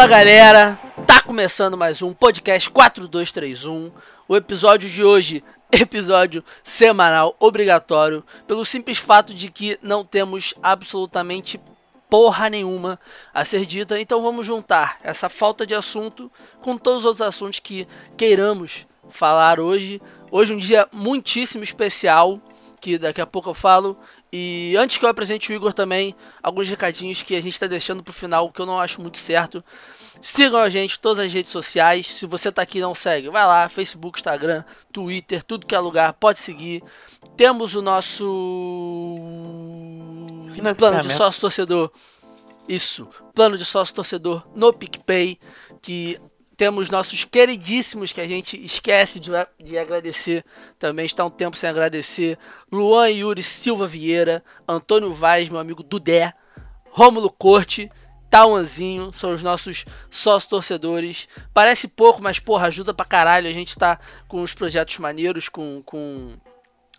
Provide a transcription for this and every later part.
Fala galera, tá começando mais um podcast 4231. O episódio de hoje, episódio semanal obrigatório, pelo simples fato de que não temos absolutamente porra nenhuma a ser dita, então vamos juntar essa falta de assunto com todos os outros assuntos que queiramos falar hoje. Hoje um dia muitíssimo especial, que daqui a pouco eu falo. E antes que eu apresente o Igor também, alguns recadinhos que a gente está deixando para o final, que eu não acho muito certo. Sigam a gente em todas as redes sociais. Se você está aqui e não segue, vai lá, Facebook, Instagram, Twitter, tudo que é lugar, pode seguir. Temos o nosso plano de sócio torcedor. Isso, plano de sócio torcedor no PicPay, que temos nossos queridíssimos que a gente esquece de, de agradecer também, está um tempo sem agradecer. Luan Yuri Silva Vieira, Antônio Vaz, meu amigo Dudé, Rômulo Corte, Tauanzinho, são os nossos sócios torcedores. Parece pouco, mas porra, ajuda pra caralho. A gente tá com os projetos maneiros, com, com,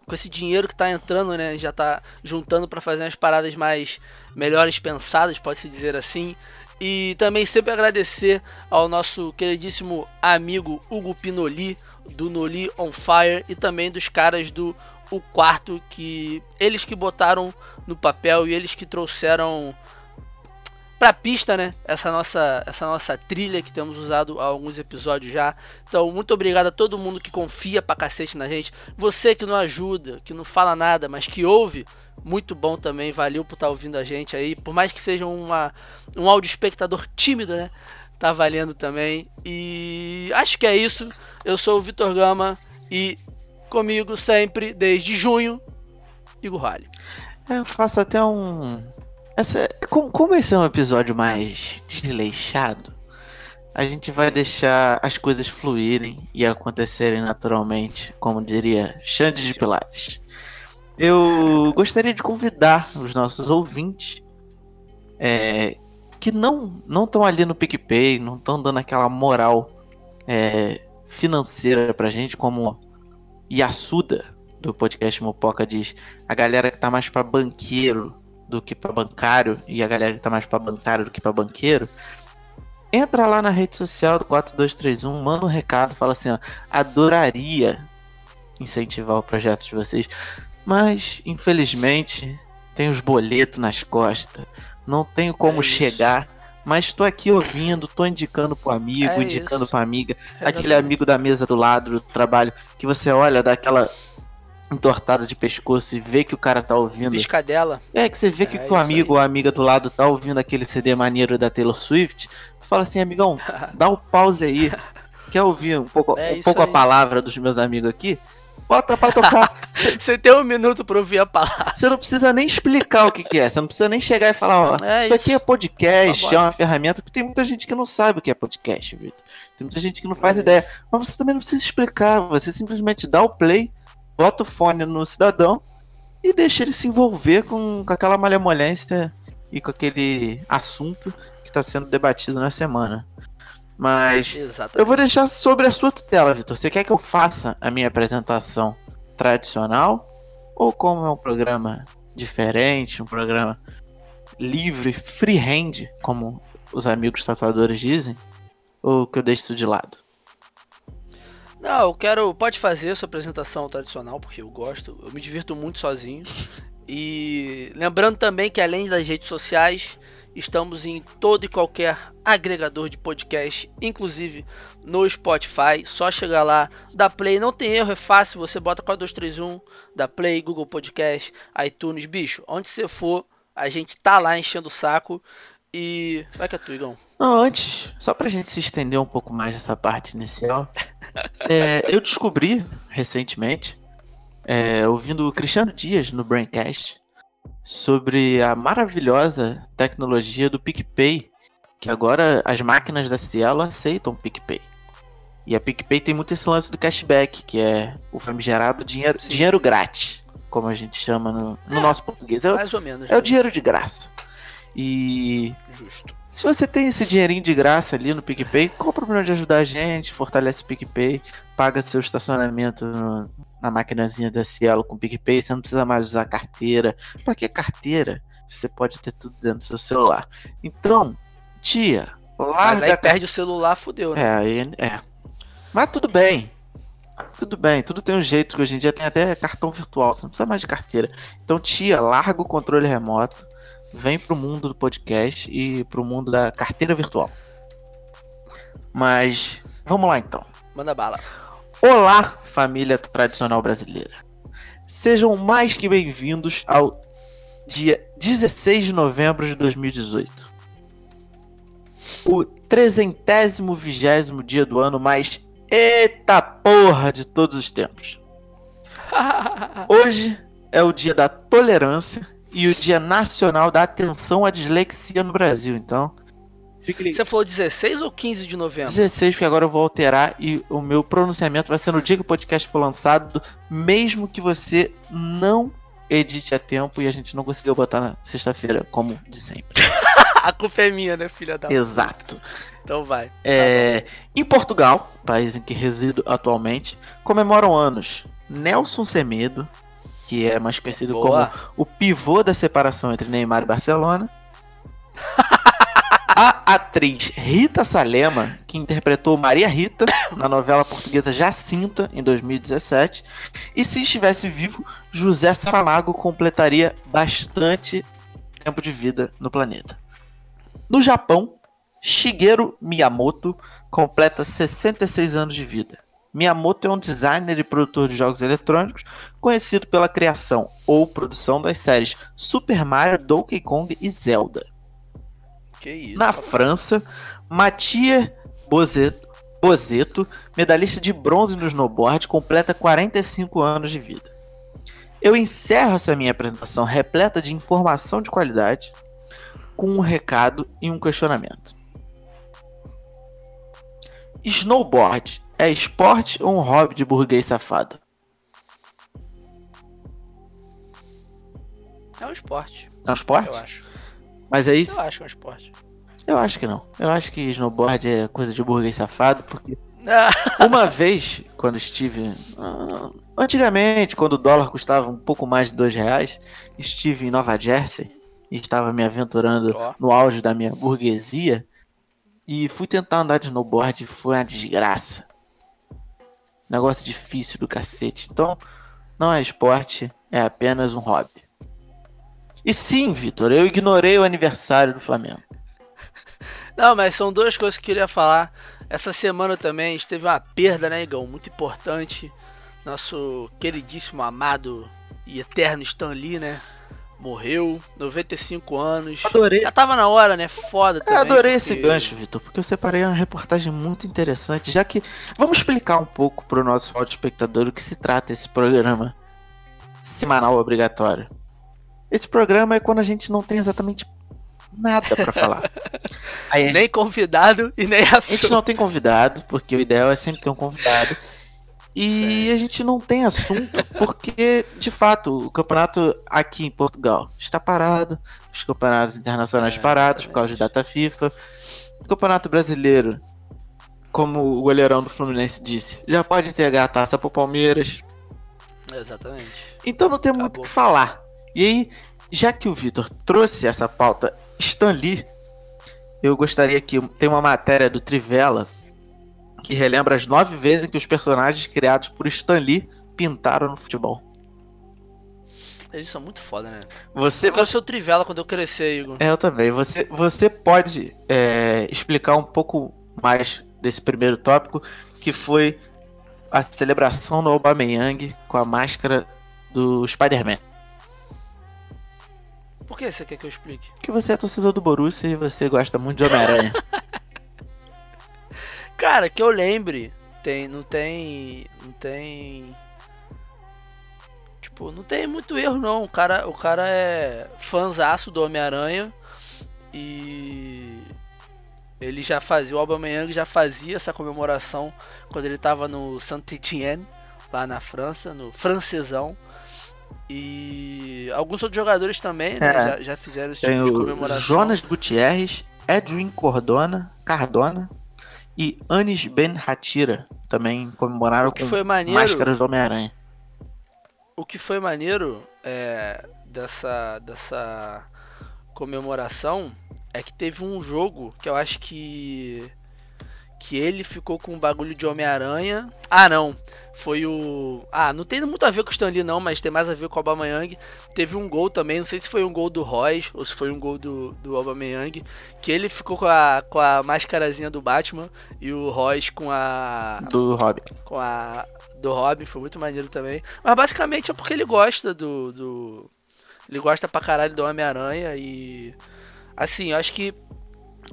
com esse dinheiro que tá entrando, né? Já tá juntando para fazer umas paradas mais melhores pensadas, pode-se dizer assim. E também sempre agradecer ao nosso queridíssimo amigo Hugo Pinoli, do Noli on Fire, e também dos caras do O Quarto, que eles que botaram no papel e eles que trouxeram pra pista, né? Essa nossa, essa nossa trilha que temos usado há alguns episódios já. Então, muito obrigado a todo mundo que confia pra cacete na gente. Você que não ajuda, que não fala nada, mas que ouve, muito bom também, valeu por estar tá ouvindo a gente aí. Por mais que seja uma, um áudio espectador tímido, né? Tá valendo também. E acho que é isso. Eu sou o Vitor Gama e comigo sempre, desde junho, Igor Rale. É, eu faço até um. Essa... Como, como esse é um episódio mais desleixado, a gente vai deixar as coisas fluírem e acontecerem naturalmente, como diria Xande de Pilares. Eu gostaria de convidar os nossos ouvintes é, que não não estão ali no PicPay, não estão dando aquela moral é, financeira pra gente, como Yasuda do podcast Mopoca diz, a galera que tá mais para banqueiro do que para bancário e a galera que tá mais para bancário do que para banqueiro, entra lá na rede social do 4231, manda um recado, fala assim, ó, adoraria incentivar o projeto de vocês. Mas, infelizmente, tem os boletos nas costas. Não tenho como é chegar. Mas estou aqui ouvindo, estou indicando pro amigo, é indicando isso. pra amiga, é aquele amigo da mesa do lado do trabalho, que você olha daquela entortada de pescoço e vê que o cara tá ouvindo. Piscadela. É, que você vê que é, o amigo aí. ou a amiga do lado tá ouvindo aquele CD maneiro da Taylor Swift. Tu fala assim, amigão, dá um pause aí. Quer ouvir um pouco, é um pouco a palavra dos meus amigos aqui? Bota pra tocar. Você tem um minuto pra ouvir a palavra. Você não precisa nem explicar o que, que é. Você não precisa nem chegar e falar, ó, é isso, isso, aqui é podcast, tá é uma ferramenta, porque tem muita gente que não sabe o que é podcast, Vitor. Tem muita gente que não faz é ideia. Mas você também não precisa explicar. Você simplesmente dá o play, bota o fone no cidadão e deixa ele se envolver com, com aquela malemolência e com aquele assunto que está sendo debatido na semana. Mas Exatamente. eu vou deixar sobre a sua tutela, Vitor. Você quer que eu faça a minha apresentação tradicional? Ou como é um programa diferente, um programa livre, freehand, como os amigos tatuadores dizem? Ou que eu deixe isso de lado? Não, eu quero. Pode fazer sua apresentação tradicional, porque eu gosto. Eu me divirto muito sozinho. E lembrando também que além das redes sociais, Estamos em todo e qualquer agregador de podcast, inclusive no Spotify. Só chegar lá, dá play, não tem erro, é fácil. Você bota 4231, dá play, Google Podcast, iTunes, bicho. Onde você for, a gente tá lá enchendo o saco. E. Vai que é tu, Igão. Não, antes, só pra gente se estender um pouco mais nessa parte inicial, é, eu descobri recentemente, é, ouvindo o Cristiano Dias no Braincast, sobre a maravilhosa tecnologia do PicPay, que agora as máquinas da Cielo aceitam PicPay. E a PicPay tem muito esse lance do cashback, que é o famigerado dinheiro, dinheiro grátis, como a gente chama no, no é, nosso português. É, mais ou menos. É o dinheiro de graça. E. Justo. Se você tem esse dinheirinho de graça ali no PicPay, qual o problema de ajudar a gente? Fortalece o PicPay, paga seu estacionamento no, na maquinazinha da Cielo com PicPay, você não precisa mais usar carteira. Para que carteira? Você pode ter tudo dentro do seu celular. Então, tia, Larga Mas aí perde o celular, fudeu, né? É, aí é. Mas tudo bem. Tudo bem, tudo tem um jeito que hoje em dia tem até cartão virtual, você não precisa mais de carteira. Então, tia, larga o controle remoto, vem pro mundo do podcast e pro mundo da carteira virtual. Mas vamos lá então. Manda bala. Olá, família tradicional brasileira. Sejam mais que bem-vindos ao dia 16 de novembro de 2018. O trezentésimo vigésimo dia do ano mais eita porra de todos os tempos. Hoje é o dia da tolerância e o dia nacional da atenção à dislexia no Brasil. Então. Você falou 16 ou 15 de novembro? 16, porque agora eu vou alterar e o meu pronunciamento vai ser no dia que o podcast for lançado, mesmo que você não edite a tempo e a gente não conseguiu botar na sexta-feira, como de sempre. A culpa é minha, né, filha da. Exato. Então vai. É, em Portugal, país em que resido atualmente, comemoram anos Nelson Semedo, que é mais conhecido Boa. como o pivô da separação entre Neymar e Barcelona. A atriz Rita Salema, que interpretou Maria Rita na novela portuguesa Jacinta em 2017. E se estivesse vivo, José Saramago completaria bastante tempo de vida no planeta. No Japão, Shigeru Miyamoto completa 66 anos de vida. Miyamoto é um designer e produtor de jogos eletrônicos conhecido pela criação ou produção das séries Super Mario, Donkey Kong e Zelda. Isso. Na França, Mathieu Bozeto, Bozeto, medalhista de bronze no snowboard, completa 45 anos de vida. Eu encerro essa minha apresentação repleta de informação de qualidade com um recado e um questionamento. Snowboard é esporte ou um hobby de burguês safado? É um esporte, É um esporte? eu acho. Mas é isso? Eu acho que é um esporte. Eu acho que não. Eu acho que snowboard é coisa de burguês safado, porque Uma vez, quando estive. ah, Antigamente, quando o dólar custava um pouco mais de dois reais, estive em Nova Jersey e estava me aventurando Ó. no auge da minha burguesia e fui tentar andar de snowboard e foi uma desgraça. Negócio difícil do cacete. Então, não é esporte, é apenas um hobby. E sim, Vitor, eu ignorei o aniversário do Flamengo. Não, mas são duas coisas que eu queria falar. Essa semana também teve uma perda, né, Igão? Muito importante. Nosso queridíssimo, amado e eterno Stan Lee, né? Morreu, 95 anos. Adorei Já tava na hora, né? Foda Eu também. adorei esse porque- gancho, Vitor, porque eu separei uma reportagem muito interessante, já que vamos explicar um pouco para o nosso audio espectador o que se trata esse programa semanal obrigatório. Esse programa é quando a gente não tem exatamente nada para falar. Gente, Nem convidado e nem a gente assunto. não tem convidado, porque o ideal é sempre ter um convidado. E a gente não tem assunto, porque, de fato, o campeonato aqui em Portugal está parado, os campeonatos internacionais É, parados por causa de data FIFA. O campeonato brasileiro, como o goleirão do Fluminense disse, já pode entregar a taça pro Palmeiras. Exatamente. Então não tem muito o que falar. E aí, já que o Vitor trouxe essa pauta Stan Lee, eu gostaria que tem uma matéria do Trivela que relembra as nove vezes em que os personagens criados por Stan Lee pintaram no futebol. Eles são muito foda, né? Você, Eu quero ser o Trivela quando eu crescer, Igor. É, eu também. Você, você pode é, explicar um pouco mais desse primeiro tópico, que foi a celebração do Aubameyang com a máscara do Spider-Man. Por que você quer que eu explique? Que você é torcedor do Borussia e você gosta muito de Homem-Aranha. Cara, que eu lembre, tem, não tem, não tem, tipo, não tem muito erro não. O cara, o cara é fãzaço do Homem-Aranha e ele já fazia, o Aubameyang já fazia essa comemoração quando ele tava no Saint-Étienne, lá na França, no francesão. E alguns outros jogadores também, né, É. já, já fizeram esse tipo de comemoração. Jonas Gutierrez, Edwin Cordona, Cardona e Anis Ben Hatira também comemoraram O que com foi maneiro, máscaras do Homem-Aranha. o que foi maneiro é, dessa, dessa comemoração é que teve um jogo que eu acho que que ele ficou com um bagulho de Homem-Aranha. Ah, não. Foi o. Ah, não tem muito a ver com o Stanley, não, mas tem mais a ver com o Aubameyang. Teve um gol também, não sei se foi um gol do Royce ou se foi um gol do, do Aubameyang, que ele ficou com a, com a máscarazinha do Batman e o Royce com a. Do Robin. Com a. Do Robin, foi muito maneiro também. Mas basicamente é porque ele gosta do. do ele gosta pra caralho do Homem-Aranha e. Assim, eu acho que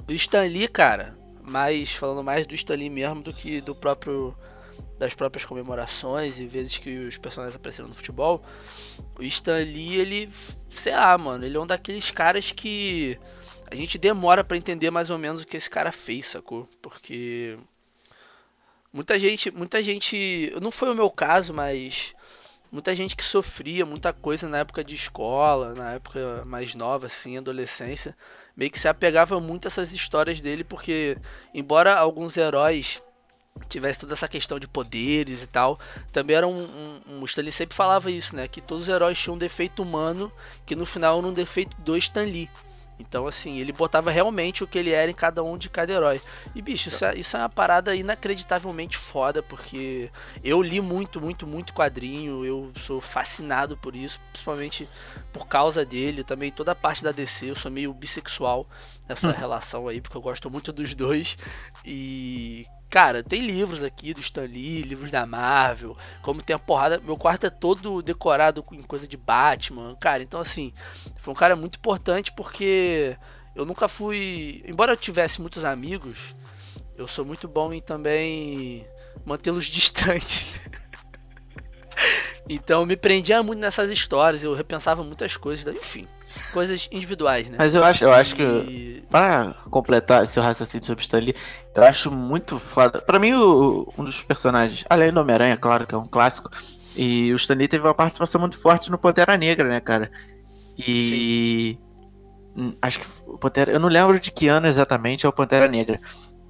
o Stan Lee, cara, mais falando mais do Stanley mesmo do que do próprio das próprias comemorações e vezes que os personagens apareceram no futebol. O Stanley, ele, sei lá, mano, ele é um daqueles caras que a gente demora para entender mais ou menos o que esse cara fez, sacou? Porque muita gente, muita gente, não foi o meu caso, mas muita gente que sofria muita coisa na época de escola, na época mais nova assim, adolescência, meio que se apegava muito a essas histórias dele, porque embora alguns heróis tivesse toda essa questão de poderes e tal, também era um, um, um o Stanley sempre falava isso, né, que todos os heróis tinham um defeito humano, que no final era um defeito do Stanley. Então, assim, ele botava realmente o que ele era em cada um de cada herói. E, bicho, isso é, isso é uma parada inacreditavelmente foda, porque eu li muito, muito, muito quadrinho, eu sou fascinado por isso, principalmente por causa dele, também toda a parte da DC, eu sou meio bissexual nessa hum. relação aí, porque eu gosto muito dos dois. E, Cara, tem livros aqui do Stan Lee, livros da Marvel, como tem a porrada. Meu quarto é todo decorado com coisa de Batman, cara. Então, assim, foi um cara muito importante porque eu nunca fui. Embora eu tivesse muitos amigos, eu sou muito bom em também mantê-los distantes. então, eu me prendia muito nessas histórias, eu repensava muitas coisas, enfim coisas individuais, né? Mas eu acho, eu acho que para completar seu raciocínio sobre Stanley, eu acho muito foda. Para mim, o, um dos personagens, além do Homem-Aranha, claro que é um clássico, e o Stanley teve uma participação muito forte no Pantera Negra, né, cara? E Sim. acho que o Pantera, eu não lembro de que ano exatamente é o Pantera Negra,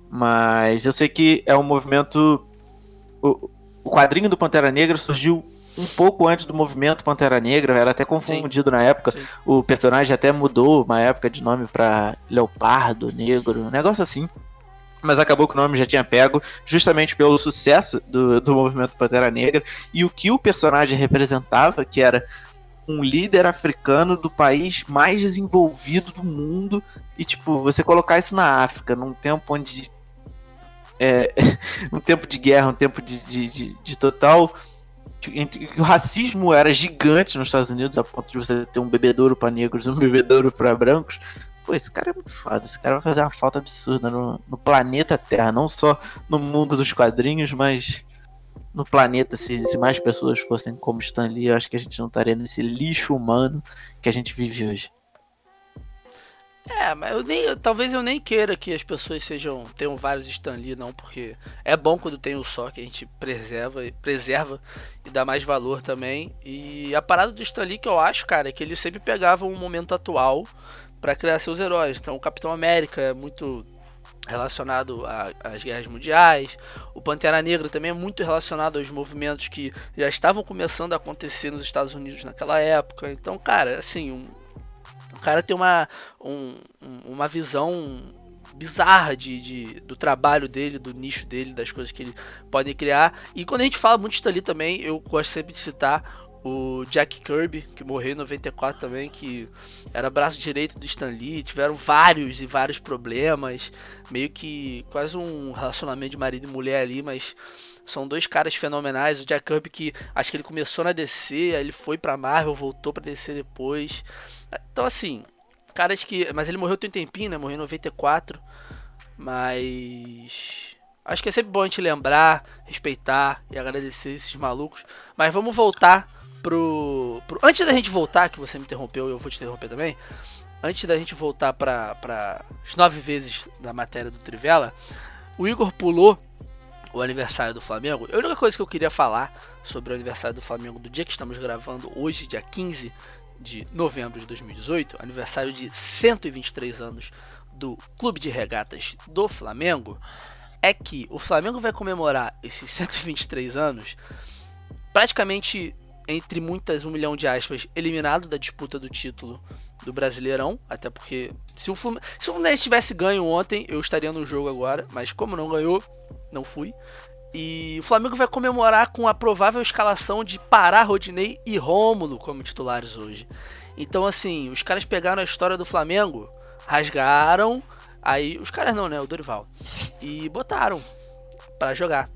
mas eu sei que é um movimento o, o quadrinho do Pantera Negra surgiu um pouco antes do movimento Pantera Negra, era até confundido sim, na época. Sim. O personagem até mudou uma época de nome para Leopardo Negro, um negócio assim. Mas acabou que o nome já tinha pego, justamente pelo sucesso do, do movimento Pantera Negra e o que o personagem representava, que era um líder africano do país mais desenvolvido do mundo. E, tipo, você colocar isso na África, num tempo onde. É, um tempo de guerra, um tempo de, de, de, de total o racismo era gigante nos Estados Unidos, a ponto de você ter um bebedouro para negros um bebedouro para brancos. Pô, esse cara é muito foda. Esse cara vai fazer uma falta absurda no, no planeta Terra, não só no mundo dos quadrinhos, mas no planeta. Se, se mais pessoas fossem como Stan Lee, eu acho que a gente não estaria nesse lixo humano que a gente vive hoje. É, mas eu nem, talvez eu nem queira que as pessoas sejam tenham vários Stanley não, porque é bom quando tem um só que a gente preserva, preserva e dá mais valor também. E a parada do Stanley que eu acho, cara, é que ele sempre pegava um momento atual para criar seus heróis. Então, o Capitão América é muito relacionado às guerras mundiais. O Pantera Negra também é muito relacionado aos movimentos que já estavam começando a acontecer nos Estados Unidos naquela época. Então, cara, assim, um, o cara tem uma, um, uma visão bizarra de, de, do trabalho dele, do nicho dele, das coisas que ele pode criar. E quando a gente fala muito de Stanley também, eu gosto sempre de citar o Jack Kirby, que morreu em 94 também, que era braço direito do Stan Lee, tiveram vários e vários problemas, meio que quase um relacionamento de marido e mulher ali, mas são dois caras fenomenais. O Jack Kirby que acho que ele começou na DC, ele foi pra Marvel, voltou pra DC depois. Então, assim, caras que. Mas ele morreu tem um tempinho, né? Morreu em 94. Mas. Acho que é sempre bom a gente lembrar, respeitar e agradecer esses malucos. Mas vamos voltar pro, pro. Antes da gente voltar, que você me interrompeu eu vou te interromper também. Antes da gente voltar para as nove vezes da matéria do Trivela, o Igor pulou o aniversário do Flamengo. A única coisa que eu queria falar sobre o aniversário do Flamengo do dia que estamos gravando hoje, dia 15 de novembro de 2018, aniversário de 123 anos do Clube de Regatas do Flamengo, é que o Flamengo vai comemorar esses 123 anos praticamente entre muitas, um milhão de aspas, eliminado da disputa do título do Brasileirão, até porque se o, Fluminense, se o Fluminense tivesse ganho ontem, eu estaria no jogo agora, mas como não ganhou, não fui. E o Flamengo vai comemorar com a provável escalação de Pará, Rodinei e Rômulo como titulares hoje. Então, assim, os caras pegaram a história do Flamengo, rasgaram, aí os caras não, né, o Dorival, e botaram para jogar.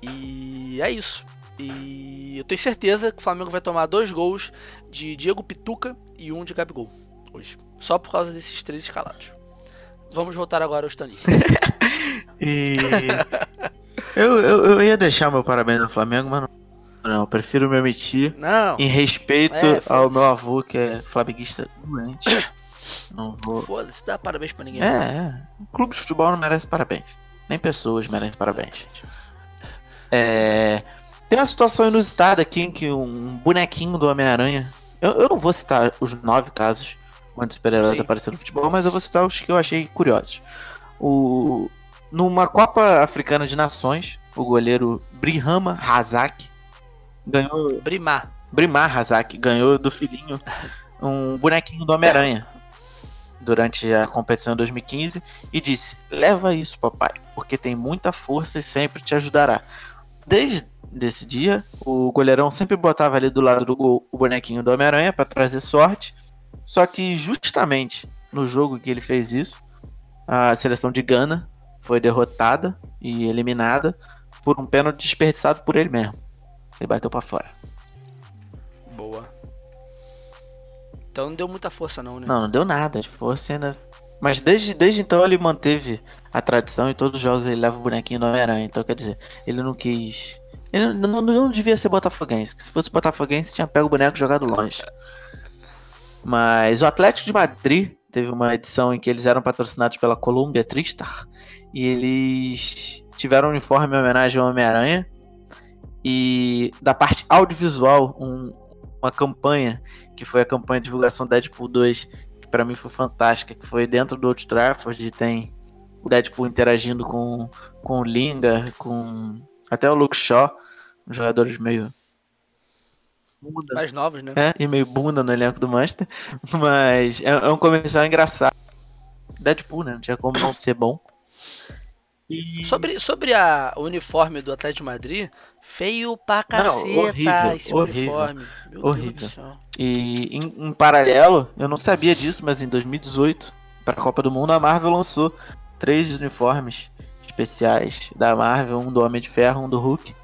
E é isso. E eu tenho certeza que o Flamengo vai tomar dois gols de Diego Pituca e um de Gabigol hoje. Só por causa desses três escalados. Vamos voltar agora ao Stanley. e... eu, eu, eu, ia deixar meu parabéns ao Flamengo, mas não, não eu prefiro me omitir. Não. Em respeito é, ao meu avô, que é flamenguista doente. Não vou. Foda-se, dá parabéns pra ninguém. É, é. O clube de futebol não merece parabéns. Nem pessoas merecem parabéns. É. Tem uma situação inusitada aqui em que um bonequinho do Homem-Aranha. Eu, eu, não vou citar os nove casos onde super-heróis apareceram no futebol, mas eu vou citar os que eu achei curiosos. O, numa Copa Africana de Nações, o goleiro Brihama Razak ganhou. Brimar. Brimar Razak ganhou do filhinho um bonequinho do Homem-Aranha durante a competição em 2015 e disse: Leva isso, papai, porque tem muita força e sempre te ajudará. Desde desse dia, o goleirão sempre botava ali do lado do gol o bonequinho do Homem-Aranha para trazer sorte. Só que justamente no jogo que ele fez isso, a seleção de Gana foi derrotada e eliminada por um pênalti desperdiçado por ele mesmo. Ele bateu para fora. Boa. Então não deu muita força não, né? Não, não deu nada de força ainda. Mas desde, desde então ele manteve a tradição e todos os jogos ele leva o bonequinho do Homem-Aranha. Então quer dizer, ele não quis ele não, não devia ser botafoguense. Se fosse botafoguense, tinha pego o boneco jogado longe. Mas o Atlético de Madrid teve uma edição em que eles eram patrocinados pela Columbia Tristar. E eles tiveram um uniforme em homenagem ao Homem-Aranha. E da parte audiovisual, um, uma campanha, que foi a campanha de divulgação Deadpool 2, que pra mim foi fantástica, que foi dentro do Old Trafford e tem o Deadpool interagindo com, com o Linga, com até o Luke Shaw, jogadores meio. Bunda. Mais novos, né? É, e meio bunda no elenco do Manchester. Mas é, é um comercial engraçado. Deadpool, né? Não tinha como não ser bom. E... Sobre, sobre a, o uniforme do Atlético de Madrid, feio pra caceta não, horrível, esse horrível, uniforme. Meu horrível. E em, em, paralelo, eu não sabia disso, mas em 2018, para a Copa do Mundo, a Marvel lançou três uniformes especiais da Marvel, um do Homem de Ferro, um do Hulk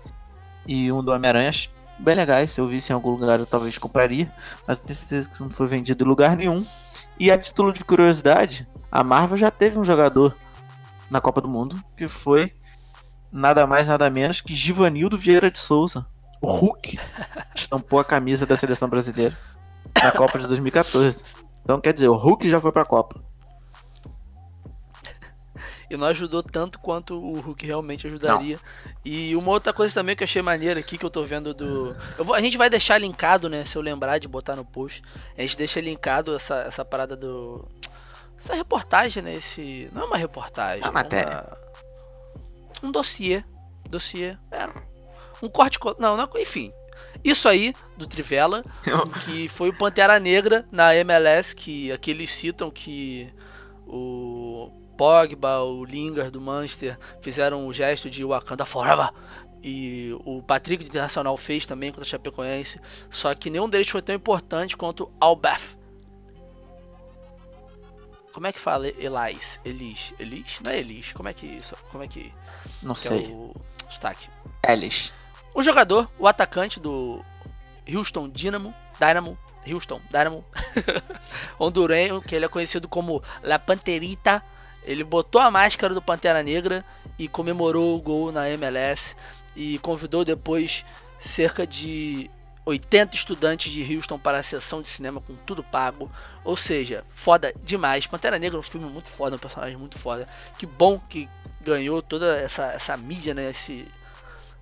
e um do Homem-Aranha. Bem legais, se eu visse em algum lugar eu talvez compraria, mas tenho certeza que isso não foi vendido em lugar nenhum. E a título de curiosidade, a Marvel já teve um jogador na Copa do Mundo, que foi nada mais nada menos que Givanildo Vieira de Souza. O Hulk estampou a camisa da seleção brasileira na Copa de 2014. Então quer dizer, o Hulk já foi pra Copa e não ajudou tanto quanto o Hulk realmente ajudaria. Não. E uma outra coisa também que eu achei maneira aqui, que eu tô vendo do. Vou... a gente vai deixar linkado, né? Se eu lembrar de botar no post. A gente deixa linkado essa, essa parada do. Essa reportagem, né? Esse. Não é uma reportagem. É uma matéria. Uma... Um dossiê. Dossiê. É. Um corte. Não, não, enfim. Isso aí, do Trivela, que foi o Pantera Negra na MLS, que aqui eles citam que o Pogba, o Lingard do Manchester fizeram o gesto de Wakanda Forever. E o Patrick do Internacional fez também contra o Chapecoense. Só que nenhum deles foi tão importante quanto Albeth. Como é que fala Elis? Elis? Elis? Não é Elis. Como é que isso? Como é que. Não que é sei. É o sotaque? Elis. O jogador, o atacante do Houston Dynamo, Dynamo, Houston Dynamo, hondurenho, que ele é conhecido como La Panterita ele botou a máscara do Pantera Negra e comemorou o gol na MLS e convidou depois cerca de 80 estudantes de Houston para a sessão de cinema com tudo pago. Ou seja, foda demais. Pantera Negra é um filme muito foda, um personagem muito foda. Que bom que ganhou toda essa, essa mídia, né? Esse,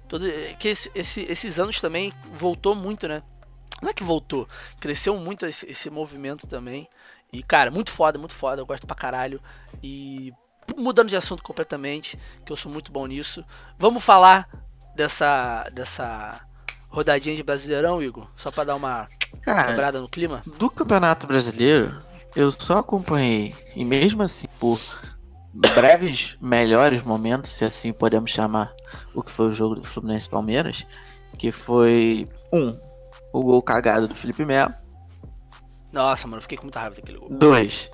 todo, que esse, esse, esses anos também voltou muito, né? Não é que voltou, cresceu muito esse, esse movimento também. E, cara, muito foda, muito foda. Eu gosto pra caralho. E mudando de assunto completamente, que eu sou muito bom nisso. Vamos falar dessa dessa rodadinha de Brasileirão, Igor? Só pra dar uma Cara, quebrada no clima? do Campeonato Brasileiro, eu só acompanhei, e mesmo assim, por breves melhores momentos, se assim podemos chamar o que foi o jogo do Fluminense Palmeiras, que foi um, o gol cagado do Felipe Melo, Nossa, mano, fiquei com muita raiva daquele gol. dois,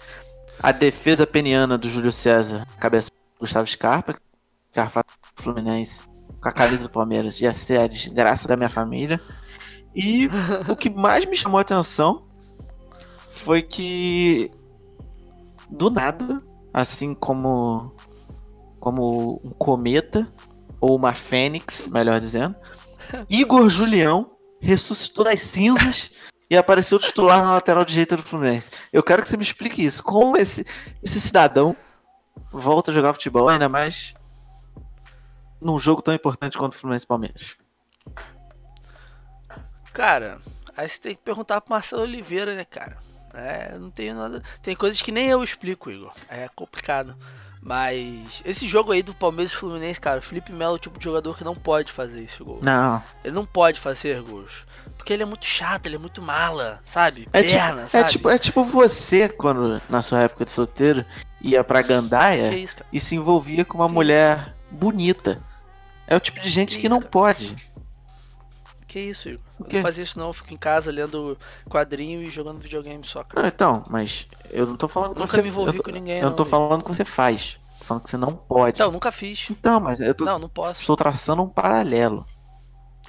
a defesa peniana do Júlio César, cabeça do Gustavo Scarpa, Scarpa do Fluminense, com a camisa do Palmeiras, ia ser a desgraça da minha família. E o que mais me chamou a atenção foi que do nada, assim como como um cometa ou uma fênix, melhor dizendo, Igor Julião ressuscitou das cinzas e apareceu titular na lateral direita do Fluminense. Eu quero que você me explique isso. Como esse esse cidadão volta a jogar futebol, ainda mais num jogo tão importante quanto o Fluminense Palmeiras. Cara, aí você tem que perguntar pro Marcelo Oliveira, né, cara? É, não tenho nada. Tem coisas que nem eu explico, Igor. É complicado. Mas esse jogo aí do Palmeiras e Fluminense, cara, o Felipe Melo é o tipo de jogador que não pode fazer esse gol. Não, Ele não pode fazer gols. Porque ele é muito chato, ele é muito mala, sabe? É Perna, É sabe? tipo, é tipo você, quando na sua época de solteiro, ia pra Gandaia isso, e se envolvia com uma Que mulher bonita. É o tipo de gente Que que isso, não cara? pode. Que isso, Igor? Eu não fazia isso não, eu fico em casa lendo quadrinho e jogando videogame só, cara. Não, então, mas eu não tô falando que Nunca você. me envolvi eu, com ninguém, eu não tô Igor. falando que você faz. Tô falando que você não pode. Então, nunca fiz. Então, mas eu tô, Não, não posso. estou traçando um paralelo.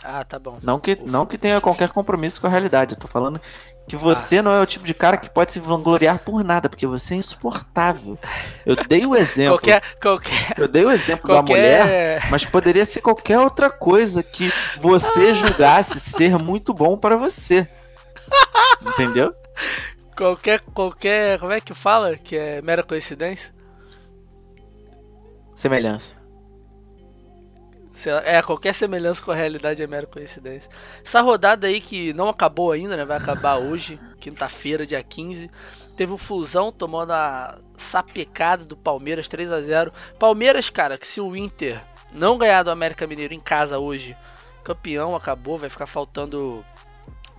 Ah, tá bom. Não que, não que tenha qualquer compromisso com a realidade. Eu tô falando que você não é o tipo de cara que pode se vangloriar por nada, porque você é insuportável. Eu dei o exemplo. Qualquer, qualquer, Eu dei o exemplo da mulher. qualquer, Mas poderia ser qualquer outra coisa que você julgasse ser muito bom para você. Entendeu? qualquer, qualquer, como é que fala? Que é mera coincidência? Semelhança. É, qualquer semelhança com a realidade é mera coincidência. Essa rodada aí que não acabou ainda, né? Vai acabar hoje, quinta-feira, dia 15. Teve o Fusão tomando a sapecada do Palmeiras 3 a 0 Palmeiras, cara, que se o Inter não ganhar do América Mineiro em casa hoje, campeão acabou, vai ficar faltando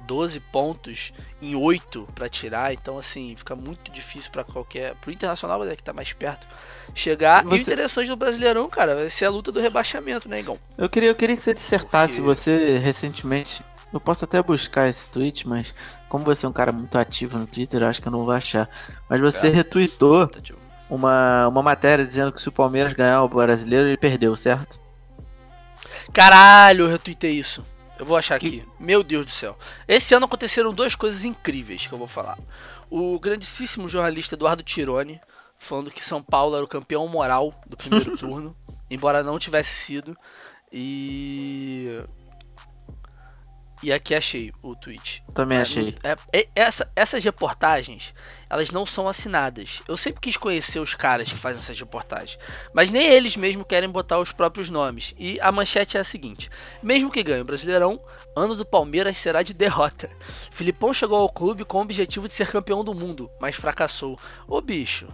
12 pontos em 8 pra tirar, então assim, fica muito difícil pra qualquer, pro Internacional, né, que tá mais perto, chegar. E o Você- interessante do Brasileirão, cara, vai ser a luta do rebaixamento, né, Igão? Eu queria, eu queria que você dissertasse. Porque- Você recentemente. Eu posso até buscar esse tweet, mas como você é um cara muito ativo no Twitter, eu acho que eu não vou achar. Mas você É. retweetou Tá, uma, uma matéria dizendo que se o Palmeiras ganhar o brasileiro, ele perdeu, certo? Caralho, eu retuitei isso. Eu vou achar aqui. Meu Deus do céu. Esse ano aconteceram duas coisas incríveis que eu vou falar. O grandíssimo jornalista Eduardo Tironi falando que São Paulo era o campeão moral do primeiro turno, embora não tivesse sido. E e aqui achei o tweet. Também É, achei. é- é- essa- essas reportagens, elas não são assinadas. Eu sempre quis conhecer os caras que fazem essas reportagens, mas nem eles mesmo querem botar os próprios nomes. E a manchete é a seguinte: mesmo que ganhe o Brasileirão, ano do Palmeiras será de derrota. Filipão chegou ao clube com o objetivo de ser campeão do mundo, mas fracassou. Ô bicho,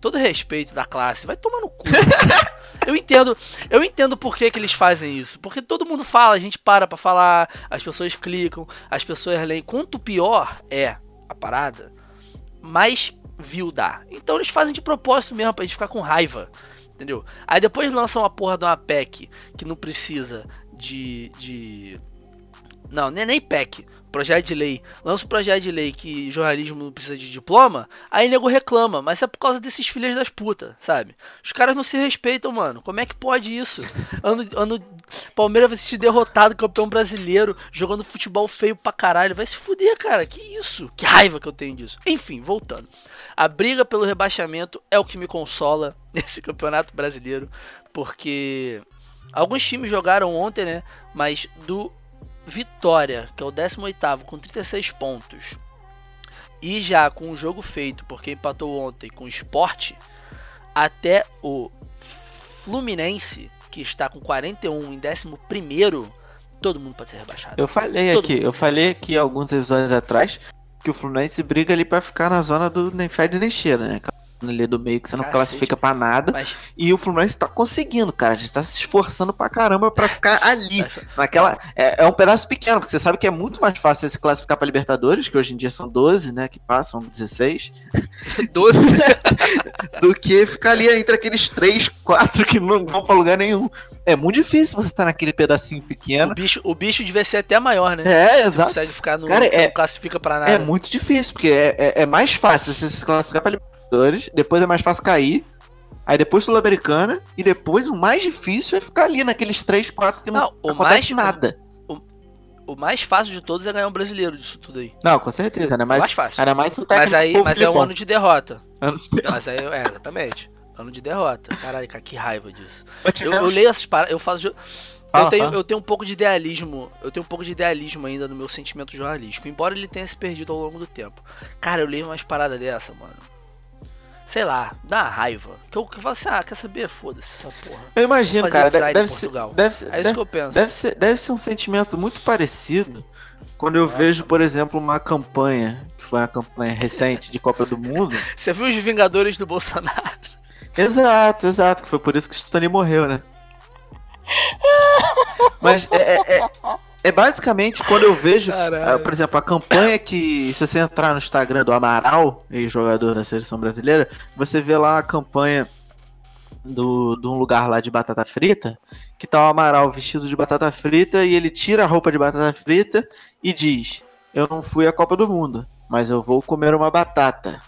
todo respeito da classe, vai tomar no cu. Eu entendo, eu entendo por que, que eles fazem isso. Porque todo mundo fala, a gente para pra falar, as pessoas clicam, as pessoas leem. Quanto pior é a parada, mais view dá. Então eles fazem de propósito mesmo pra gente ficar com raiva. Entendeu? Aí depois lançam uma porra de uma PEC que não precisa de. de... Não, nem, nem PEC. Projeto de lei. Lança um projeto de lei que jornalismo não precisa de diploma. Aí nego reclama. Mas é por causa desses filhos das putas, sabe? Os caras não se respeitam, mano. Como é que pode isso? Ano, ano Palmeiras vai se derrotado, campeão brasileiro, jogando futebol feio pra caralho. Vai se fuder, cara. Que isso? Que raiva que eu tenho disso. Enfim, voltando. A briga pelo rebaixamento é o que me consola nesse campeonato brasileiro. Porque alguns times jogaram ontem, né? Mas do Vitória, que é o 18 com 36 pontos, e já com o jogo feito, porque empatou ontem com o Sport, até o Fluminense, que está com 41 em 11, todo mundo pode ser rebaixado. Eu falei Todo aqui, eu falei aqui alguns episódios atrás que o Fluminense briga ali pra ficar na zona do nem fede nem cheira, né? Ali do meio que você não Cacete, classifica pra nada. Mas, E o Fluminense tá conseguindo, cara. A gente tá se esforçando pra caramba pra ficar ali. Naquela. É, é um pedaço pequeno, porque você sabe que é muito mais fácil você se classificar pra Libertadores, que hoje em dia são 12, né? Que passam 16, 12. do que ficar ali entre aqueles 3, 4 que não vão pra lugar nenhum. É muito difícil você estar naquele pedacinho o, pequeno. bicho, o bicho devia ser até maior, né? É, Você exato. consegue ficar no. Cara, você é- não classifica pra nada. É muito difícil, porque é, é, é mais fácil você se classificar pra Libertadores, depois é mais fácil cair, aí depois Sul-Americana, e depois o mais difícil é ficar ali naqueles 3, 4 que não, Não, o acontece mais- nada. O mais fácil de todos é ganhar um brasileiro disso tudo aí. Não, com certeza, né? o Mas, mais fácil. ainda mais o Mas aí, o mas é um ano de derrota. Ano de derrota. Mas aí, é, exatamente. Ano de derrota. Caralho, cara, que raiva disso. Eu, eu leio essas paradas, eu faço. eu, tenho, eu tenho um pouco de idealismo. Eu tenho um pouco de idealismo ainda no meu sentimento jornalístico. Embora ele tenha se perdido ao longo do tempo. Cara, eu leio umas paradas dessa, mano. Sei lá, dá uma raiva. Que eu, que eu falo assim, ah, quer saber? Foda-se essa porra. Eu imagino, cara, deve ser, deve, ser, É isso deve, que eu penso. deve ser, deve ser um sentimento muito parecido quando eu Nossa. vejo, por exemplo, uma campanha, que foi uma campanha recente de Copa do Mundo. Você viu os Vingadores do Bolsonaro? Exato, exato, que foi por isso que o Stani morreu, né? Mas é, é, é- é basicamente quando eu vejo, ah, por exemplo, a campanha que, se você entrar no Instagram do Amaral, ex-jogador da seleção brasileira, você vê lá a campanha do, de um lugar lá de batata frita, que tá o Amaral vestido de batata frita e ele tira a roupa de batata frita e diz: Eu não fui à Copa do Mundo, mas eu vou comer uma batata.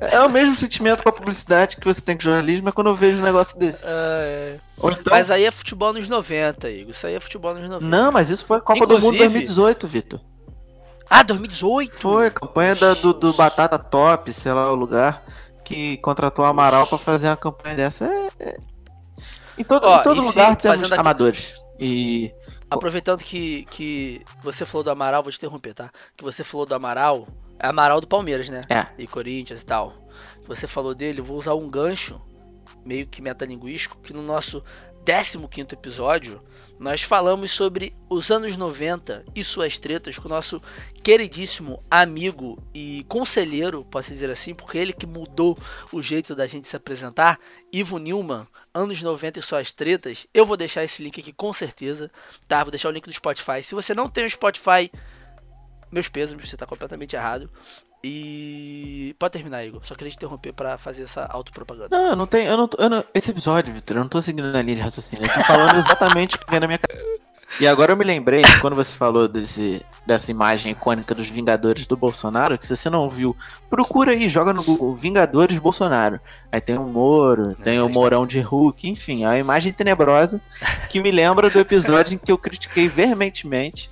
É o mesmo sentimento com a publicidade que você tem com o jornalismo, é quando eu vejo um negócio desse. Ah, é. Então, Mas aí é futebol nos 90, Igor. Isso aí é futebol nos 90. não, mas isso foi a Copa do Mundo Inclusive- 2018, Vitor. Ah, 2018? Foi, campanha da- do, do Batata Top, sei lá o lugar, que contratou o Amaral pra fazer uma campanha dessa. É, é. Em todo, Ó, em todo lugar temos fazendo aqui- amadores. E. Aproveitando que, que você falou do Amaral, vou te interromper, tá? Que você falou do Amaral, Amaral do Palmeiras, né? É. E Corinthians e tal. Você falou dele, vou usar um gancho, meio que metalinguístico, que no nosso 15 episódio, nós falamos sobre os anos 90 e suas tretas com o nosso queridíssimo amigo e conselheiro, posso dizer assim, porque ele que mudou o jeito da gente se apresentar, Ivo Newman, anos 90 e suas tretas. Eu vou deixar esse link aqui com certeza, tá? Vou deixar o link do Spotify. Se você não tem o Spotify, meus pesos, você tá completamente errado. E pode terminar, Igor. Só queria te interromper pra fazer essa autopropaganda. Não, eu não tenho. Eu não, tô- eu não- esse episódio, Vitor, eu não tô seguindo na linha de raciocínio. Eu tô falando exatamente o que vem na minha cabeça. E agora eu me lembrei, quando você falou desse, dessa imagem icônica dos Vingadores do Bolsonaro, que se você não viu, procura aí, joga no Google Vingadores Bolsonaro. Aí tem o Moro, tem o está. Mourão de Hulk, enfim, é uma imagem tenebrosa que me lembra do episódio em que eu critiquei veementemente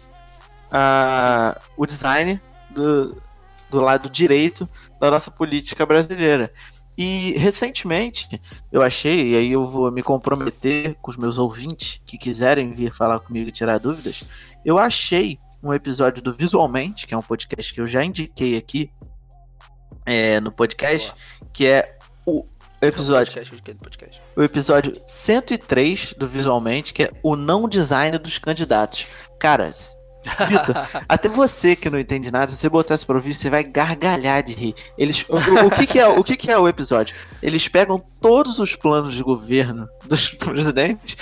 a, o design do, do lado direito da nossa política brasileira. E recentemente eu achei, e aí eu vou me comprometer com os meus ouvintes que quiserem vir falar comigo e tirar dúvidas, eu achei um episódio do Visualmente, que é um podcast que eu já indiquei aqui é, no podcast, que é o episódio, Podcast, podcast. o episódio 103 do Visualmente, que é o não design dos candidatos. Caras, Vitor, até você que não entende nada, se você botar isso pra ouvir, você vai gargalhar de rir. Eles, o, o- o que, que é, o que, que é o episódio? Eles pegam todos os planos de governo dos presidentes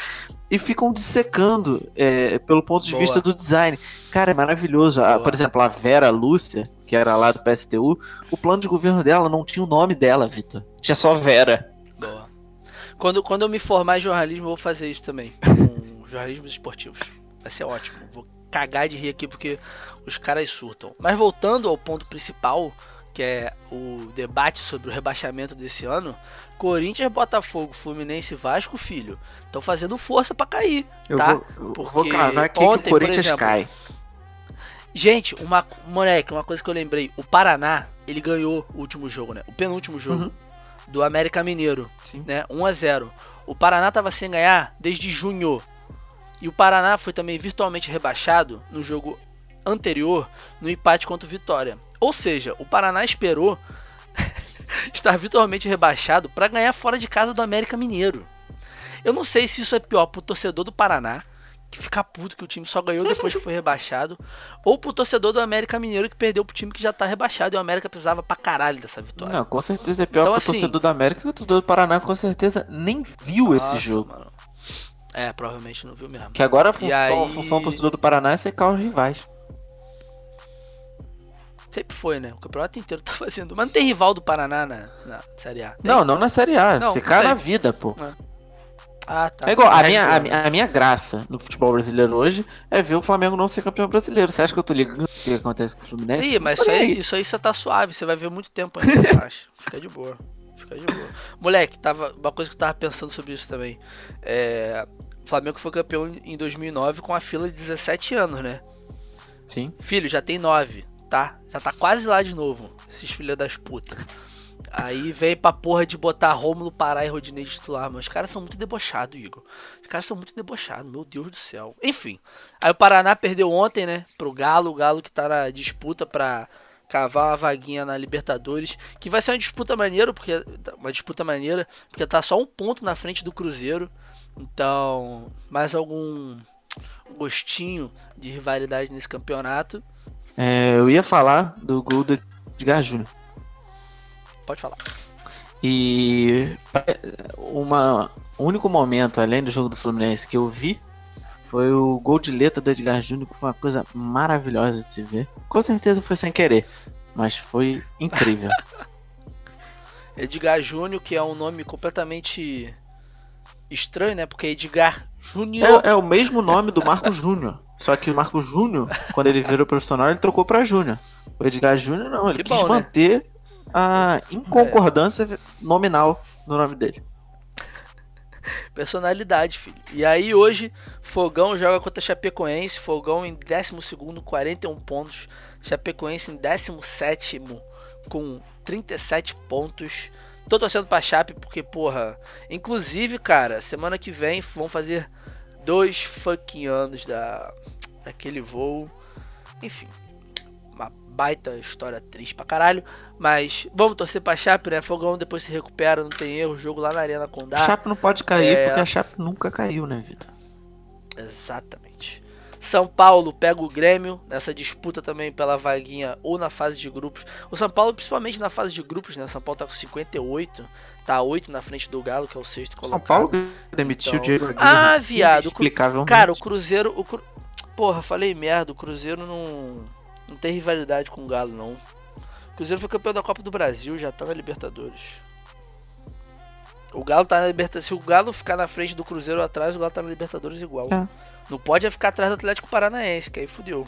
e ficam dissecando é, pelo ponto de Boa. vista do design. Cara, é maravilhoso. A- Boa. por exemplo, a Vera Lúcia, que era lá do PSTU, o plano de governo dela não tinha o nome dela, Vitor. Tinha só Vera. Boa. Quando, quando eu me formar em jornalismo, eu vou fazer isso também. Com jornalismos esportivos. Vai ser ótimo. Vou cagar de rir aqui porque os caras surtam. Mas voltando ao ponto principal, que é o debate sobre o rebaixamento desse ano, Corinthians, Botafogo, Fluminense e Vasco, filho, estão fazendo força pra cair. Eu Tá, vou, vou porque cravar aqui ontem, que o Corinthians exemplo, cai. Gente, uma moleque, uma coisa que eu lembrei, o Paraná, ele ganhou o último jogo, né? O penúltimo jogo Uhum. do América Mineiro, Sim. né? 1 a 0. O Paraná tava sem ganhar desde junho. E o Paraná foi também virtualmente rebaixado no jogo anterior, no empate contra o Vitória. Ou seja, o Paraná esperou estar virtualmente rebaixado para ganhar fora de casa do América Mineiro. Eu não sei se isso é pior pro torcedor do Paraná, que fica puto que o time só ganhou depois que foi rebaixado, ou pro torcedor do América Mineiro que perdeu pro time que já tá rebaixado e o América precisava pra caralho dessa vitória. Não, com certeza é pior Então, pro assim- torcedor do América que o torcedor do Paraná com certeza nem viu esse Nossa, jogo. mano. É, provavelmente não viu mesmo. Que agora a função, aí- a função do torcedor do Paraná é secar os rivais. Sempre foi, né? O campeonato inteiro tá fazendo. Mas não tem rival do Paraná na, na Série A. Tem? Não, não na Série A, Não, secar na vida, pô. Ah, tá. É igual, a minha, a, ano. a minha graça no futebol brasileiro hoje é ver o Flamengo não ser campeão brasileiro. Você acha que eu tô ligando o que acontece com o Fluminense? Ih, mas isso aí, isso aí você tá suave, você vai ver muito tempo ainda, eu acho. Fica de boa. Fica de boa. Moleque, tava, uma coisa que eu tava pensando sobre isso também. É, o Flamengo foi campeão em 2009 com a fila de 17 anos, né? Sim. Filho, já tem 9, tá? Já tá quase lá de novo, esses filhos das putas. Aí vem pra porra de botar Rômulo, Pará e Rodinei de titular, mas os caras são muito debochados, Igor. Os caras são muito debochados, meu Deus do céu. Enfim, aí o Paraná perdeu ontem, né, pro Galo, o Galo que tá na disputa pra cavar uma vaguinha na Libertadores, que vai ser uma disputa maneira, porque uma disputa maneira, porque tá só um ponto na frente do Cruzeiro. Então, mais algum gostinho de rivalidade nesse campeonato. É, eu ia falar do gol do Edgar Júnior. Pode falar. E uma, o único momento, além do jogo do Fluminense, que eu vi foi o gol de letra do Edgar Júnior, que foi uma coisa maravilhosa de se ver. Com certeza foi sem querer, mas foi incrível. Edgar Júnior, que é um nome completamente estranho, né? Porque Edgar Júnior. é, é o mesmo nome do Marco Júnior. Só que o Marco Júnior, quando ele virou profissional, ele trocou pra Júnior. O Edgar Júnior não, ele Que quis bom, né? manter a inconcordância nominal no nome dele. Personalidade, filho. E aí hoje, Fogão joga contra Chapecoense. Fogão em 12, 41 pontos. Chapecoense em 17 com 37 pontos. Tô torcendo pra Chape porque, porra. Inclusive, cara, semana que vem vão fazer dois fucking anos da, daquele voo. Enfim, uma baita história triste pra caralho. Mas vamos torcer pra Chape, né? Fogão depois se recupera, não tem erro. Jogo lá na Arena Condá. Chape não pode cair É. porque a Chape nunca caiu, né, Vitor? Exatamente. São Paulo pega o Grêmio nessa disputa também pela vaguinha ou na fase de grupos. O São Paulo, principalmente na fase de grupos, né? São Paulo tá com 58, tá 8 na frente do Galo, que é o sexto São colocado. Paulo que demitiu Então- o Diego Aguirre. Ah, viado, Cru-. Cara, o Cruzeiro. O Cru... Porra, falei merda, o Cruzeiro não. Não tem rivalidade com o Galo, não. O Cruzeiro foi campeão da Copa do Brasil, já tá na Libertadores. O Galo tá na Libertadores. Se o Galo ficar na frente do Cruzeiro ou atrás, o Galo tá na Libertadores igual. É. Não pode é ficar atrás do Atlético Paranaense, que aí fudeu.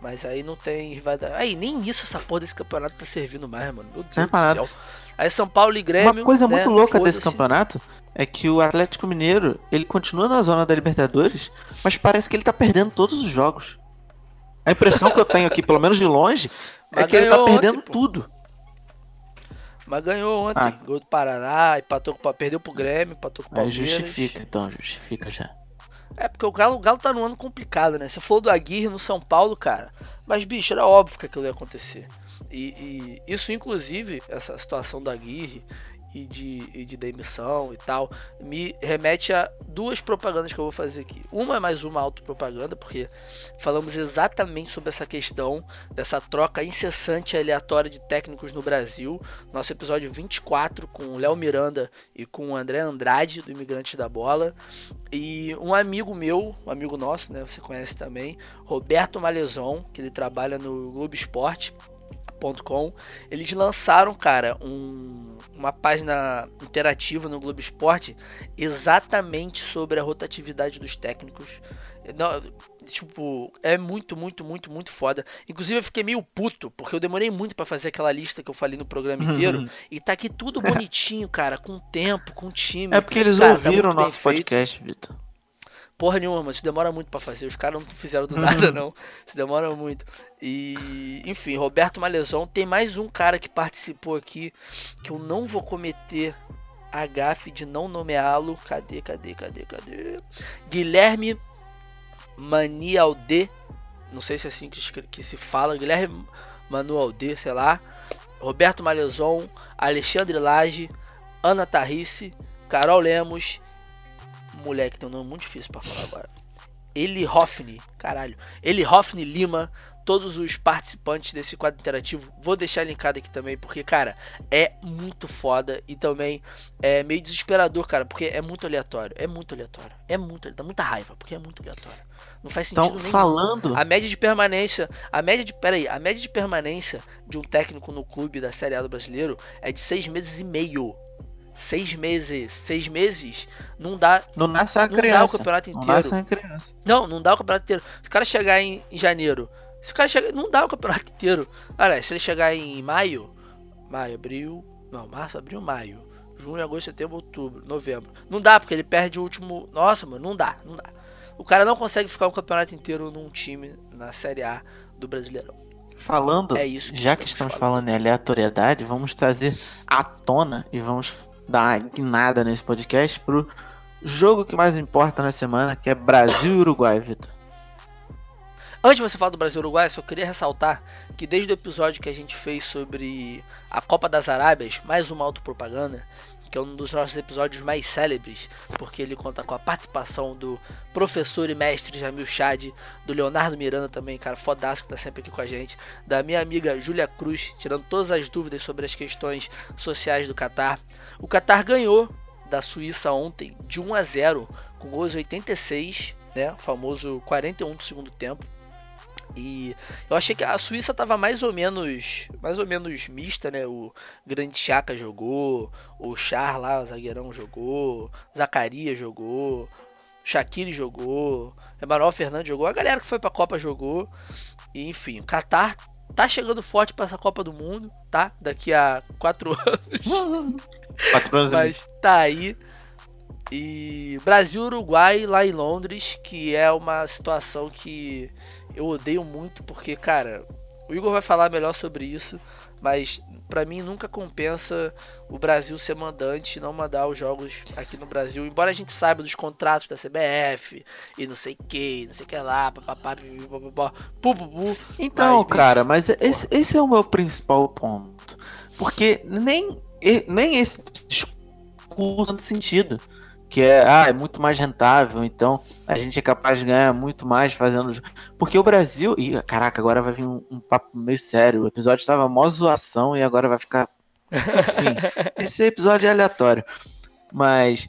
Mas aí não tem rivalidade. Aí nem isso essa porra desse campeonato tá servindo mais, mano. Meu Deus do céu. Aí São Paulo e Grêmio. Uma coisa né, muito louca desse campeonato é que o Atlético Mineiro, ele continua na zona da Libertadores, mas parece que ele tá perdendo todos os jogos. A impressão que eu tenho aqui, pelo menos de longe, é Mas que ele tá perdendo ontem, tudo. Mas ganhou ontem. Ah. Gol do Paraná, empatou com, perdeu pro Grêmio, empatou com o Aí Palmeiras. justifica, então, justifica já. É, porque o Galo, o Galo tá num ano complicado, né? Você falou do Aguirre no São Paulo, cara. Mas, bicho, era óbvio que aquilo ia acontecer. E, e isso, inclusive, essa situação do Aguirre e de, e de demissão e tal, me remete a duas propagandas que eu vou fazer aqui. Uma é mais uma autopropaganda, porque falamos exatamente sobre essa questão dessa troca incessante e aleatória de técnicos no Brasil. Nosso episódio 24 com o Léo Miranda e com o André Andrade, do Imigrante da Bola. E um amigo meu, um amigo nosso, né? Você conhece também, Roberto Malezon, que ele trabalha no Globo Eles lançaram, cara, um- uma página interativa no Globo Esporte exatamente sobre a rotatividade dos técnicos. Não, tipo, é muito, muito, muito, muito foda. Inclusive, eu fiquei meio puto, porque eu demorei muito pra fazer aquela lista que eu falei no programa inteiro. e tá aqui tudo bonitinho, cara, com tempo, com time. É porque eles Cara, tá ouviram o muito bem nosso podcast, Vitor. Porra nenhuma, mas isso demora muito pra fazer. Os caras não fizeram do nada, não. Isso demora muito. E, enfim, Roberto Malezon. Tem mais um cara que participou aqui que eu não vou cometer a gafe de não nomeá-lo. Cadê, cadê, cadê, cadê? Guilherme Manialde. Não sei se é assim que, que se fala. Guilherme Manualde, sei lá. Roberto Malezon, Alexandre Lage, Ana Tarrice, Carol Lemos. Moleque, tem um nome muito difícil pra falar agora. Eli Hoffney, caralho, Eli Hoffney Lima, todos os participantes desse quadro interativo. Vou deixar linkado aqui também, porque, cara, é muito foda e também é meio desesperador, cara, porque é muito aleatório. É muito aleatório. É muito, dá muita raiva, porque é muito aleatório. Não faz sentido então, nenhum. falando. A média de permanência, a média de, peraí, a média de permanência de um técnico no clube da Série A do brasileiro é de seis meses e meio. Seis meses. Seis meses não dá. Não nasce a não criança. dá o campeonato inteiro. Não nasce a criança. Não, não dá o campeonato inteiro. Se o cara chegar em, em janeiro. Se o cara chegar. Não dá o campeonato inteiro. Olha, se ele chegar em maio. Maio, abril. Não, março, abril, maio. Junho, agosto, setembro, outubro, novembro. Não dá, porque ele perde o último. Nossa, mano, não dá, não dá. O cara não consegue ficar um campeonato inteiro num time na Série A do Brasileirão. Falando, é isso que já que estamos falando. falando em aleatoriedade, vamos trazer à tona e vamos dar uma guinada nesse podcast pro jogo que mais importa na semana, que é Brasil e Uruguai, Vitor. Antes de você falar do Brasil e Uruguai, só queria ressaltar que desde o episódio que a gente fez sobre a Copa das Arábias, mais uma autopropaganda, que é um dos nossos episódios mais célebres, porque ele conta com a participação do professor e mestre Jamil Chad, do Leonardo Miranda também, cara, fodástico que tá sempre aqui com a gente, da minha amiga Júlia Cruz, tirando todas as dúvidas sobre as questões sociais do Catar. O Catar ganhou da Suíça ontem de 1 a 0 com gols 86, né, famoso 41 do segundo tempo. E eu achei que a Suíça tava mais ou menos, mais ou menos mista, né? O Grande Chaka jogou, o Char lá, o zagueirão jogou, Zacarias jogou, Shaqiri jogou, Emanuel Fernandes jogou, a galera que foi pra Copa jogou. E, enfim, o Qatar tá chegando forte para essa Copa do Mundo, tá? Daqui a quatro anos. quatro anos. Mas tá aí. E Brasil Uruguai lá em Londres, que é uma situação que eu odeio muito porque, cara, o Igor vai falar melhor sobre isso, mas para mim nunca compensa o Brasil ser mandante e não mandar os jogos aqui no Brasil, embora a gente saiba dos contratos da CBF e não sei que, não sei que lá, papapá, pupupu. Então, mas, cara, mas esse, esse é o meu principal ponto. Porque nem, nem esse discurso tem sentido que é, ah, é muito mais rentável, então a gente é capaz de ganhar muito mais fazendo. Porque o Brasil. E, caraca, agora vai vir um, um papo meio sério. O episódio estava mó zoação e agora vai ficar. Enfim, esse episódio é aleatório. Mas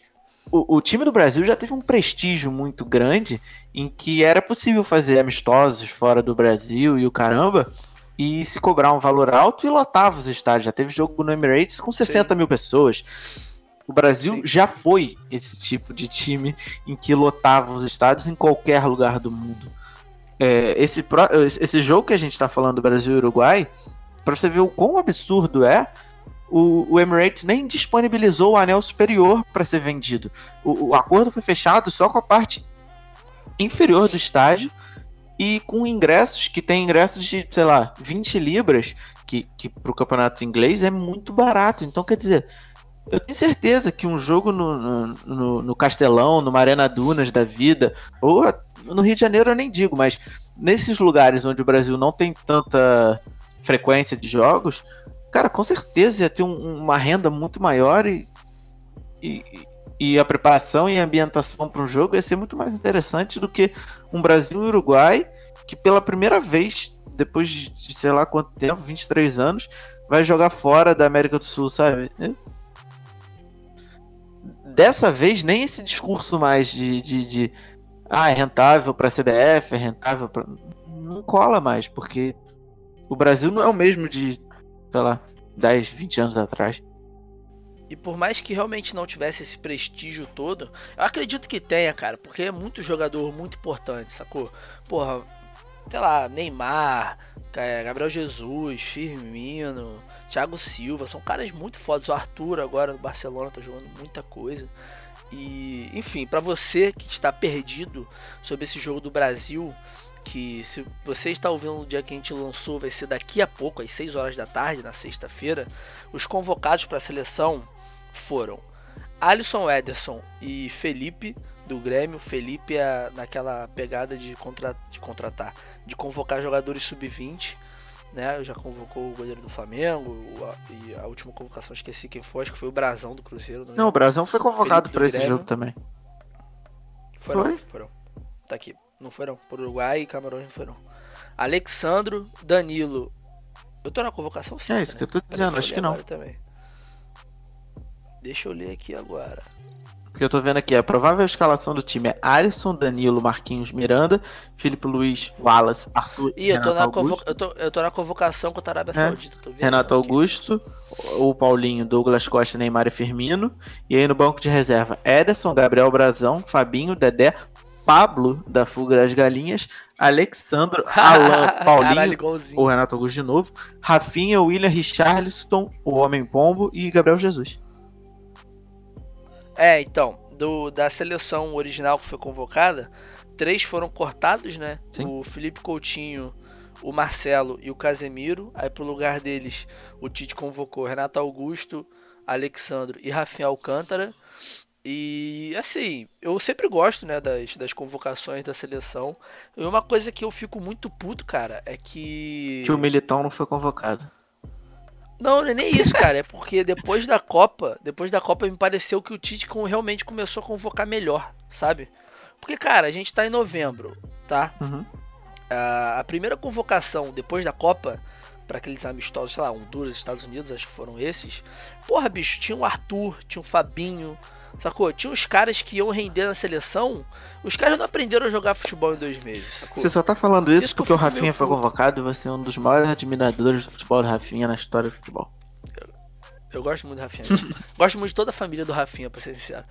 o, o, time do Brasil já teve um prestígio muito grande em que era possível fazer amistosos fora do Brasil e o caramba. E se cobrar um valor alto e lotava os estádios. Já teve jogo no Emirates com 60 Sim. mil pessoas. O Brasil Sim. já foi esse tipo de time em que lotava os estádios em qualquer lugar do mundo. É, esse, esse jogo que a gente está falando, Brasil e Uruguai, para você ver o quão absurdo é, o, o, Emirates nem disponibilizou o anel superior para ser vendido. O, o, acordo foi fechado só com a parte inferior do estádio e com ingressos que tem ingressos de, sei lá, 20 libras, que, que para o campeonato inglês é muito barato. Então, quer dizer, eu tenho certeza que um jogo no, no, no, Castelão, no Marena Dunas da vida, ou no Rio de Janeiro eu nem digo, mas nesses lugares onde o Brasil não tem tanta frequência de jogos, cara, com certeza ia ter um, uma renda muito maior e, e, e, a preparação e a ambientação para um jogo ia ser muito mais interessante do que um Brasil e Uruguai que pela primeira vez, depois de, de sei lá quanto tempo, 23 anos, vai jogar fora da América do Sul, sabe? Dessa vez nem esse discurso mais de, de, de ah, é rentável para CBF, é rentável para não cola mais, porque o Brasil não é o mesmo de, sei lá, 10, 20 anos atrás. E por mais que realmente não tivesse esse prestígio todo, eu acredito que tenha, cara, porque é muito jogador muito importante, sacou? Porra, sei lá, Neymar, Gabriel Jesus, Firmino, Thiago Silva, são caras muito fodas. O Arthur agora no Barcelona tá jogando muita coisa. E, enfim, para você que está perdido sobre esse jogo do Brasil, que se você está ouvindo no dia que a gente lançou, vai ser daqui a pouco, às 6 horas da tarde, na sexta-feira, os convocados para a seleção foram Alisson Ederson e Felipe do Grêmio. Felipe é naquela pegada de, contra, de contratar, de convocar jogadores sub-20 né? Já convocou o goleiro do Flamengo e a última convocação, esqueci quem foi, acho que foi o Brasão do Cruzeiro. Não, não o Brasão foi convocado para esse jogo também. Foram, foi? foram. Tá aqui. Não não. Pro Uruguai e Camarões não não. Alexandro, Danilo. Eu tô na convocação sim. É isso que eu tô dizendo, acho que não. Também. Deixa eu ler aqui agora. Porque eu tô vendo aqui, a provável escalação do time é Alisson, Danilo, Marquinhos, Miranda, Felipe Luiz, Wallace, Arthur e eu tô, na convo... eu, tô, eu tô na convocação contra a Arábia é. Saudita. Renato Augusto, o Paulinho, Douglas Costa, Neymar e Firmino. E aí no banco de reserva, Ederson, Gabriel Brazão, Fabinho, Dedé, Pablo, da Fuga das Galinhas, Alexandro, Alan, Paulinho, Caralho, o Renato Augusto de novo, Rafinha, William Richarlison, o Homem Pombo e Gabriel Jesus. É, então, do, da seleção original que foi convocada, três foram cortados, né? Sim. O Felipe Coutinho, o Marcelo e o Casemiro. Aí pro lugar deles, o Tite convocou Renato Augusto, Alexandro e Rafinha Alcântara. E assim, eu sempre gosto, né, das, das convocações da seleção. E uma coisa que eu fico muito puto, cara, é que. Que o Militão não foi convocado. Não, não é nem isso, cara. É porque depois da Copa, depois da Copa me pareceu que o Tite realmente começou a convocar melhor, sabe? Porque, cara, a gente tá em novembro, tá? Uhum. A, a primeira convocação depois da Copa, para aqueles amistosos, sei lá, Honduras, Estados Unidos, acho que foram esses. Porra, bicho, tinha o Arthur, tinha o Fabinho, Sacou? Tinha uns caras que iam render na seleção. Os caras não aprenderam a jogar futebol em dois meses. Sacou? Você só tá falando isso, isso porque o Rafinha foi convocado e você é um dos maiores admiradores do futebol do Rafinha na história do futebol. Eu, eu gosto muito do Rafinha. gosto muito de toda a família do Rafinha, pra ser sincero.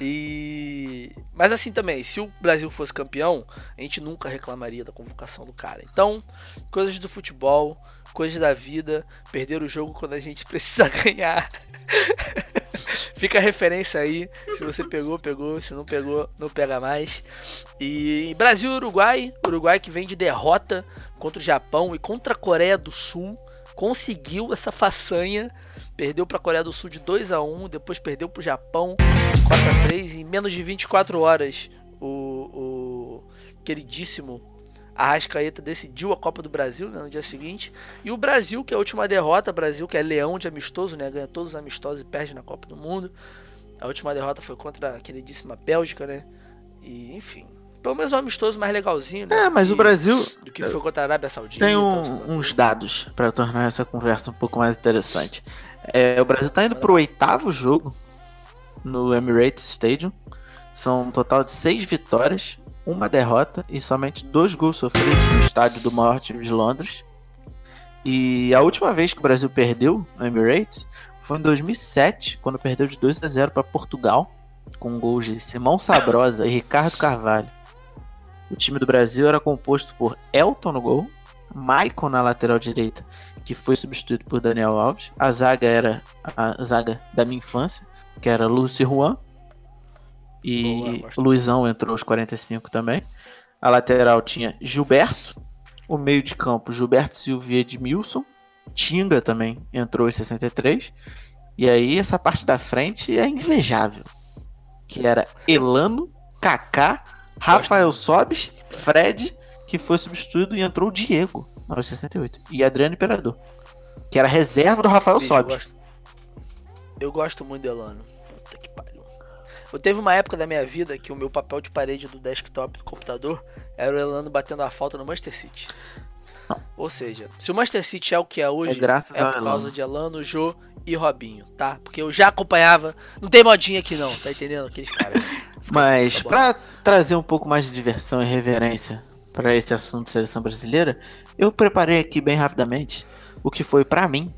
E. Mas assim também, se o Brasil fosse campeão, a gente nunca reclamaria da convocação do cara. Então, coisas do futebol, coisas da vida, perder o jogo quando a gente precisa ganhar. Fica a referência aí. Se você pegou, pegou. Se não pegou, não pega mais. E Brasil e Uruguai. Uruguai que vem de derrota contra o Japão e contra a Coreia do Sul. Conseguiu essa façanha. Perdeu para a Coreia do Sul de 2 a 1 Depois perdeu para o Japão de 4 a 3 Em menos de 24 horas, o, o queridíssimo Arrascaeta decidiu a Copa do Brasil né, no dia seguinte. E o Brasil, que é a última derrota, Brasil que é leão de amistoso, né, ganha todos os amistosos e perde na Copa do Mundo. A última derrota foi contra a queridíssima Bélgica, né? E, enfim, pelo menos um amistoso mais legalzinho, né? É, mas que, o Brasil. Do que foi contra a Arábia Saudita. Tem um, uns dados para tornar essa conversa um pouco mais interessante. É, o Brasil tá indo pro oitavo jogo no Emirates Stadium. São um total de seis vitórias, uma derrota e somente dois gols sofridos no estádio do maior time de Londres. E a última vez que o Brasil perdeu no Emirates foi em 2007, quando perdeu de 2 a 0 para Portugal, com gols de Simão Sabrosa e Ricardo Carvalho. O time do Brasil era composto por Elton no gol, Maicon na lateral direita, que foi substituído por Daniel Alves. A zaga era a zaga da minha infância, que era Lúcio Juan, e o Luizão entrou aos 45 também. A lateral tinha Gilberto. O meio de campo, Gilberto Silva e Edmilson. Tinga também entrou em 63. E aí essa parte da frente é invejável. Que era Elano, Kaká, Rafael Sobes, Fred, que foi substituído e entrou o Diego aos 68. E Adriano Imperador. Que era reserva do Rafael Sobes. Eu gosto, eu gosto muito de Elano. Eu teve uma época da minha vida que o meu papel de parede do desktop do computador era o Elano batendo a falta no Manchester City. Ou seja, se o Manchester City é o que é hoje, é, graças é por causa de Elano, Jô e Robinho, tá? Porque eu já acompanhava. Não tem modinha aqui não, tá entendendo? Aqueles caras. Mas para trazer um pouco mais de diversão e reverência para esse assunto de seleção brasileira, eu preparei aqui bem rapidamente o que foi para mim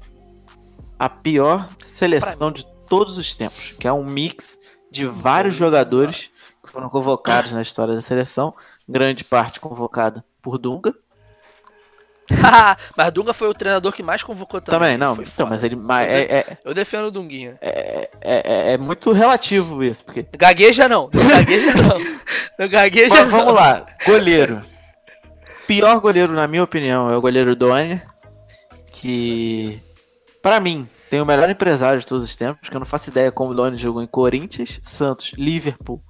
a pior seleção de todos os tempos, que é um mix de vários jogadores que foram convocados na história da seleção, grande parte convocada por Dunga. mas Dunga foi o treinador que mais convocou também. Também, não. Então, mas ele. Mas eu, é, é, eu defendo o Dunguinha. É, é, é, é, muito relativo isso. Porque... Gagueja não. Não gagueja não. Não gagueja mas, não. Vamos lá. Goleiro. Pior goleiro, na minha opinião, é o goleiro Doni. Que. para mim, tem o melhor empresário de todos os tempos, que eu não faço ideia como o Doni jogou em Corinthians, Santos, Liverpool,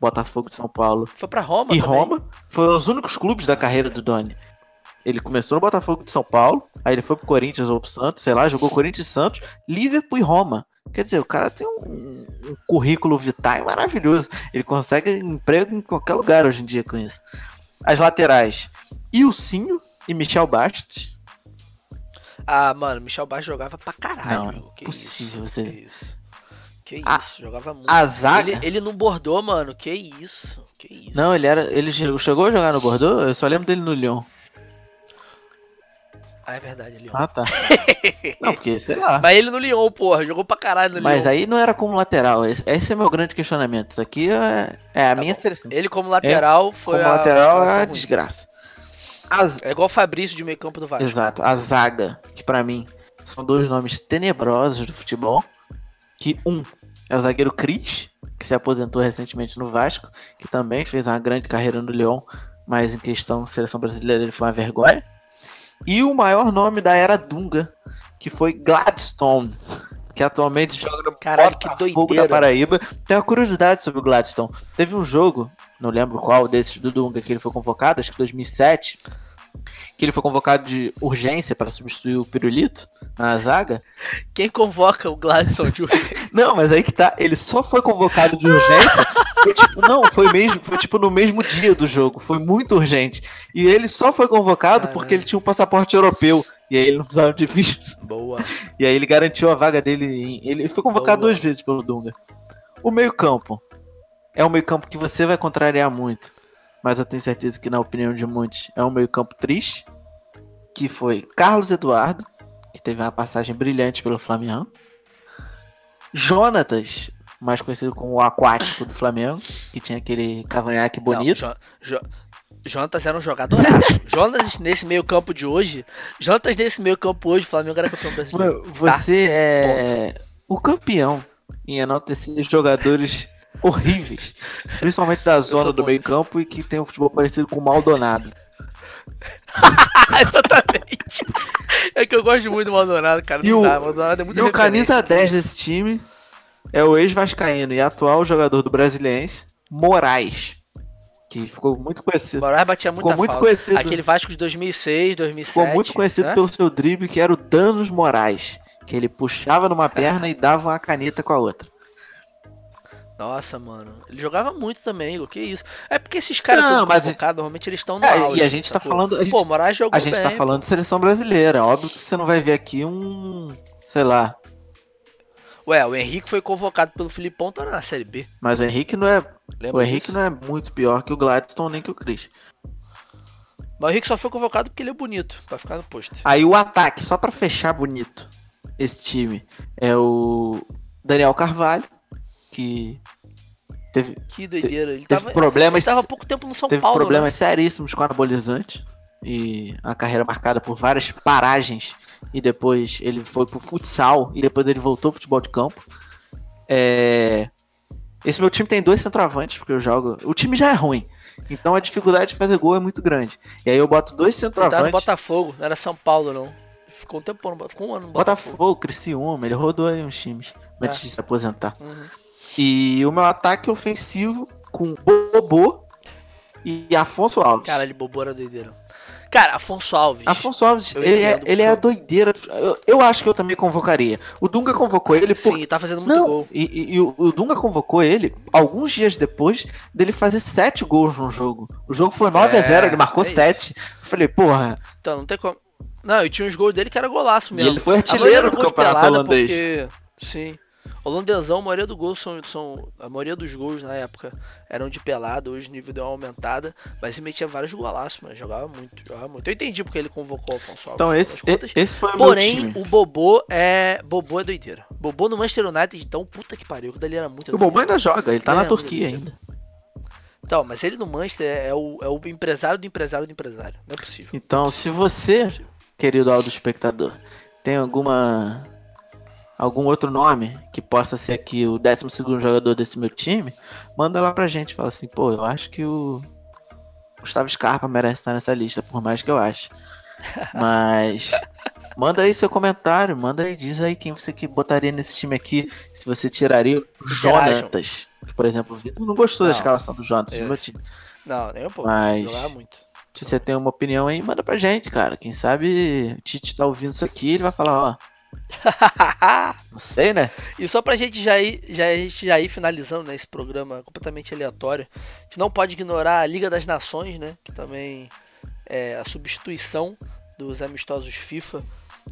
Botafogo de São Paulo. Foi para Roma E também. Roma. Foram os únicos clubes da carreira do Doni. Ele começou no Botafogo de São Paulo, aí ele foi pro Corinthians ou pro Santos, sei lá, jogou Corinthians e Santos, Liverpool e Roma. Quer dizer, o cara tem um, um currículo vitae maravilhoso. Ele consegue emprego em qualquer lugar hoje em dia com isso. As laterais, Ilcinho e Michel Bastos. Ah, mano, Michel Bastos jogava pra caralho. Não, que possível isso, você- Que isso. Que A- isso, jogava muito. A zaga. Ele, ele não bordou, mano. Que isso. Que isso. Não, ele era. Ele chegou a jogar no Bordeaux? Eu só lembro dele no Lyon. Ah, é verdade, Leon. Ah, tá. Não, porque, sei lá. Mas ele no Lyon, porra. Jogou pra caralho no Mas Lyon. aí não era como lateral. Esse, esse é meu grande questionamento. Isso aqui é, é a Tá minha bom. seleção. Ele como lateral foi Como a lateral é a ruim. desgraça. As- É igual o Fabrício de meio campo do Vasco. Exato. A zaga, que pra mim são dois nomes tenebrosos do futebol. Que um é o zagueiro Cris, que se aposentou recentemente no Vasco, que também fez uma grande carreira no Lyon, mas em questão seleção brasileira ele foi uma vergonha. E o maior nome da era Dunga, que foi Gladstone, que atualmente joga no Caralho, que Botafogo doideira. da Paraíba. Tem uma curiosidade sobre o Gladstone. Teve um jogo, não lembro qual desses do Dunga, que ele foi convocado, acho que 2007, que ele foi convocado de urgência para substituir o Pirulito na zaga. Quem convoca o Gladson de hoje? Não, mas aí que tá, ele só foi convocado de urgência. Foi tipo, não, foi mesmo, foi tipo no mesmo dia do jogo, foi muito urgente. E ele só foi convocado Caralho. porque ele tinha um passaporte europeu. E aí ele não precisava de visto. Boa. E aí ele garantiu a vaga dele. em- Ele foi convocado Boa. duas vezes pelo Dunga. O meio-campo é um meio-campo que você vai contrariar muito. Mas eu tenho certeza que, na opinião de muitos, é um meio-campo triste. Que foi Carlos Eduardo, que teve uma passagem brilhante pelo Flamengo. Jonatas, mais conhecido como o aquático do Flamengo, que tinha aquele cavanhaque bonito. Não, jo, jo, Jonatas era um jogadoraço. Jonatas nesse meio campo de hoje. Jonatas nesse meio campo hoje, o Flamengo era campeão brasileiro. Você é o campeão em enaltecer jogadores horríveis, principalmente da zona do bom meio nisso. campo e que tem um futebol parecido com o Maldonado. Exatamente. É que eu gosto muito do Maldonado, cara. E o- dá, Maldonado é muito E o camisa 10 desse time é o ex-vascaíno e atual jogador do Brasiliense, Moraes, que ficou muito conhecido. Moraes batia muita Ficou muito falta. conhecido. Aquele Vasco de 2006, 2007. Ficou muito conhecido né? pelo seu drible, que era o Danos Moraes, que ele puxava numa perna e dava uma caneta com a outra. Nossa, mano. Ele jogava muito também, Igor. Que isso. É porque esses caras a convocados, normalmente eles estão no É, auge. e a gente tá falando- a gente- Pô, o Moraes jogou A gente bem. tá falando de seleção brasileira. Óbvio que você não vai ver aqui um. Sei lá. Ué, o Henrique foi convocado pelo Filipão, tá na Série B. Mas o Henrique não é. Lembra O Henrique disso? não é muito pior que o Gladstone nem que o Chris. Mas o Henrique só foi convocado porque ele é bonito, pra ficar no pôster. Aí o ataque, só pra fechar bonito esse time, é o Daniel Carvalho, que teve, Que doideira. Ele teve tava, problemas, ele tava há pouco tempo no São teve Paulo, né? problemas seríssimos com anabolizante e a carreira marcada por várias paragens e depois ele foi pro futsal e depois ele voltou pro futebol de campo. É, Esse meu time tem dois centroavantes, porque eu jogo. O time já é ruim. Então a dificuldade de fazer gol é muito grande. E aí eu boto dois Ele tava no centroavantes. Botafogo, não era São Paulo, não. Ficou um tempo. Ficou um ano no Botafogo. Botafogo, Criciúma, ele rodou aí uns times antes É. de se aposentar. Uhum. E o meu ataque ofensivo com Bobô e Afonso Alves. Cara, ele bobou era doideira. Cara, Afonso Alves. Afonso Alves, Eu ele, é, ele é a doideira. Eu, eu acho que eu também convocaria. O Dunga convocou ele por. Sim, tá fazendo muito Não, gol. e, e- e o, o Dunga convocou ele alguns dias depois dele fazer sete gols no jogo. O jogo foi 9 a É, 0 ele marcou é. 7. Eu falei, porra, Então, não tem como. Não, e tinha uns gols dele que era golaço e mesmo. ele foi A artilheiro do campeonato holandês. Porque, sim. Holandesão, a maioria, do gol são, são. A maioria dos gols na época eram de pelada, hoje o nível deu uma aumentada. Mas ele metia vários golaços, mano. Jogava muito, jogava muito. Eu entendi porque ele convocou o Afonso Alves. Então esse, contas. esse foi o Porém, o Bobô é. Bobô é doideira. Bobô no Manchester United, então, puta que pariu. Que dali era muito O Bobô ainda joga, ele tá É, na Turquia ainda. Então, mas ele no Manchester é o, é o empresário do empresário do empresário. Não é possível. Então, se você, querido audio espectador, tem alguma algum outro nome que possa ser aqui o 12 jogador desse meu time, manda lá pra gente, fala assim, pô, eu acho que o Gustavo Scarpa merece estar nessa lista, por mais que eu ache. Mas manda aí seu comentário, manda aí, diz aí quem você que botaria nesse time aqui, se você tiraria o. Jonatas. Por exemplo, o Vitor não gostou da Não. escalação do Jonatas no Eu- meu time. Não, nem um pouco. Mas-. Se você tem uma opinião aí, manda pra gente, cara. Quem sabe o Tite tá ouvindo isso aqui, ele vai falar, ó, Não sei, né? E só pra gente já ir, já, a gente já ir finalizando né, esse programa completamente aleatório, a gente não pode ignorar a Liga das Nações, né? Que também é a substituição dos amistosos FIFA,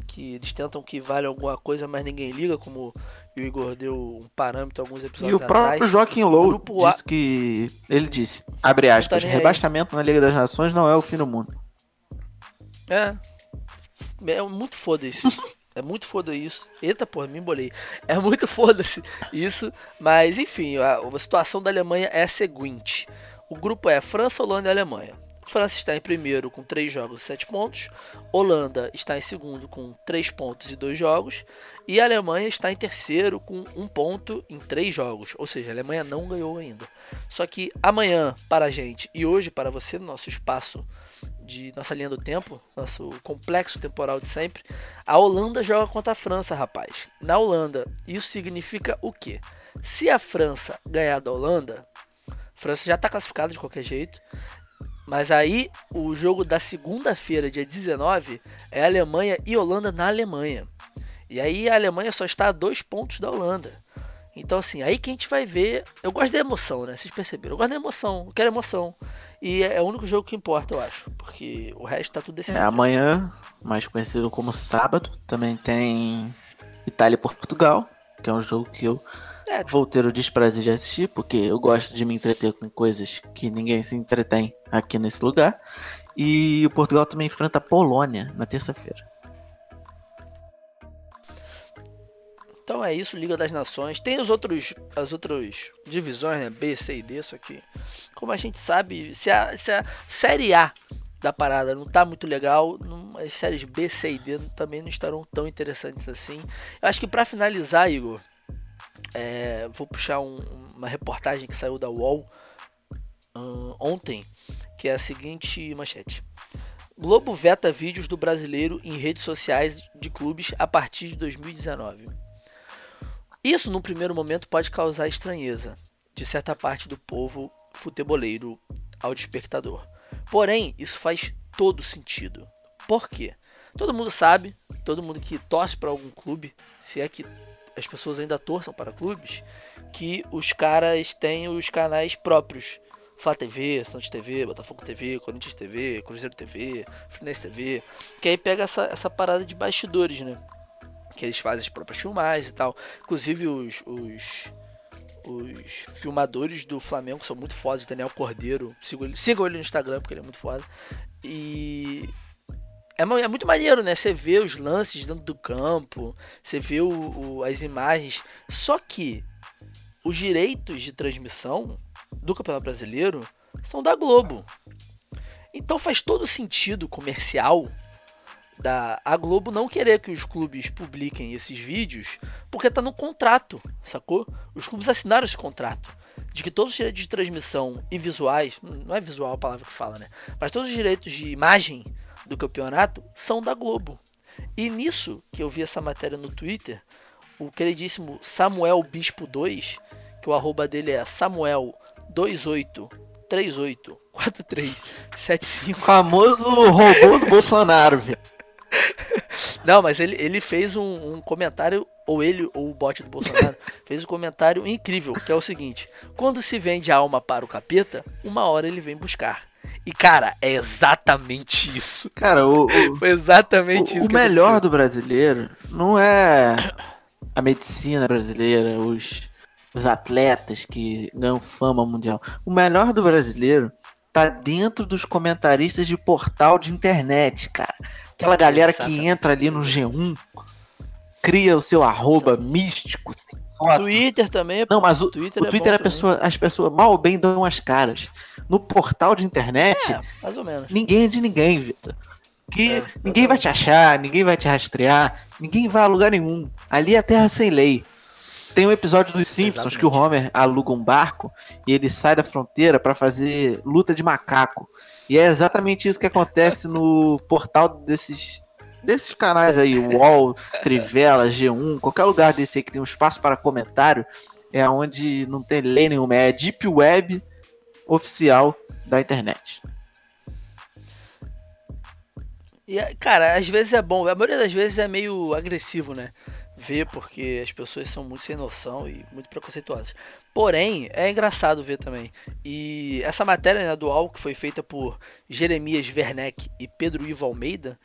que eles tentam que vale alguma coisa, mas ninguém liga, como o Igor deu um parâmetro alguns episódios E o próprio atrás. Joaquim Low Grupo A- disse que. Ele disse, abre aspas, nem aí. rebaixamento na Liga das Nações não é o fim do mundo. É. É muito foda-se. É muito foda isso. Eita porra, me embolei. É muito foda-se isso. Mas enfim, a, a situação da Alemanha é a seguinte: o grupo é França, Holanda e Alemanha. França está em primeiro com 3 jogos e 7 pontos. Holanda está em segundo com 3 pontos e 2 jogos. E a Alemanha está em terceiro com 1 ponto em 3 jogos. Ou seja, a Alemanha não ganhou ainda. Só que amanhã para a gente e hoje para você, no nosso espaço de nossa linha do tempo, nosso complexo temporal de sempre, a Holanda joga contra a França, rapaz. Na Holanda, isso significa o quê? Se a França ganhar da Holanda, a França já está classificada de qualquer jeito. Mas aí o jogo da segunda-feira, dia 19, é Alemanha e Holanda na Alemanha. E aí a Alemanha só está a dois pontos da Holanda. Então, assim, aí que a gente vai ver. Eu gosto da emoção, né? Vocês perceberam? Eu gosto da emoção, eu quero emoção. E é o único jogo que importa, eu acho. Porque o resto tá tudo É, decidido. amanhã, mais conhecido como sábado, também tem Itália e Portugal, que é um jogo que eu É. vou ter o desprazer de assistir, porque eu gosto de me entreter com coisas que ninguém se entretém aqui nesse lugar. E o Portugal também enfrenta a Polônia na terça-feira. Então é isso, Liga das Nações. Tem os outros, as outras divisões, né? B, C e D, isso aqui. Como a gente sabe, se a, se a Série A da parada não tá muito legal, não- as séries B, C e D também não estarão tão interessantes assim. Eu acho que pra finalizar, Igor, é, vou puxar um- uma reportagem que saiu da UOL ahn, ontem, que é a seguinte manchete. Globo veta vídeos do brasileiro em redes sociais de clubes a partir de 2019. Isso, num primeiro momento, pode causar estranheza de certa parte do povo futeboleiro ao espectador. Porém, isso faz todo sentido. Por quê? Todo mundo sabe, todo mundo que torce para algum clube, se é que as pessoas ainda torçam para clubes, que os caras têm os canais próprios. Flá TV, Santos TV, Botafogo TV, Corinthians TV, Cruzeiro TV, Fluminense TV, que aí pega essa, essa parada de bastidores, né? Que eles fazem as próprias filmagens e tal. Inclusive os, os, os filmadores do Flamengo são muito fodas. Daniel Cordeiro, sigam ele, sigam ele no Instagram porque ele é muito foda. E é, é muito maneiro, né? Você vê os lances dentro do campo, você vê o, o- as imagens. Só que os direitos de transmissão do Campeonato Brasileiro são da Globo. Então faz todo sentido comercial da a Globo não querer que os clubes publiquem esses vídeos, porque tá no contrato, sacou? Os clubes assinaram esse contrato de que todos os direitos de transmissão e visuais, não é visual a palavra que fala, né? Mas todos os direitos de imagem do campeonato são da Globo. E nisso que eu vi essa matéria no Twitter, o queridíssimo Samuel Bispo 2, que o arroba dele é Samuel 28384375 Famoso robô do Bolsonaro, velho. Não, mas ele, ele fez um, um comentário, ou ele, ou o bot do Bolsonaro, fez um comentário incrível, que é o seguinte: quando se vende a alma para o capeta, uma hora ele vem buscar. E cara, é exatamente isso. Cara, o, o, Foi exatamente o, isso. o melhor do brasileiro não é a medicina brasileira, os, os atletas que ganham fama mundial. O melhor do brasileiro tá dentro dos comentaristas de portal de internet, cara. Aquela galera que Exatamente. entra ali no G1, cria o seu arroba místico, sem foto. Twitter também. Não, mas o, Twitter o é Twitter bom a pessoa, as pessoas mal ou bem dão as caras. No portal de internet. É, mais ou menos. ninguém é de ninguém, Vitor. Que É, ninguém vai te achar, ninguém vai te rastrear, ninguém vai a lugar nenhum. Ali é terra sem lei. Tem um episódio dos Simpsons Exatamente. que o Homer aluga um barco e ele sai da fronteira pra fazer luta de macaco. E é exatamente isso que acontece no portal desses desses canais aí, UOL, Trivela, G1, qualquer lugar desse aí que tem um espaço para comentário, é onde não tem lei nenhuma, é Deep Web oficial da internet. E, cara, às vezes é bom, a maioria das vezes é meio agressivo, né? Ver, porque as pessoas são muito sem noção e muito preconceituosas. Porém, é engraçado ver também. E essa matéria né, do UOL, que foi feita por Jeremias Werneck e Pedro Ivo Almeida,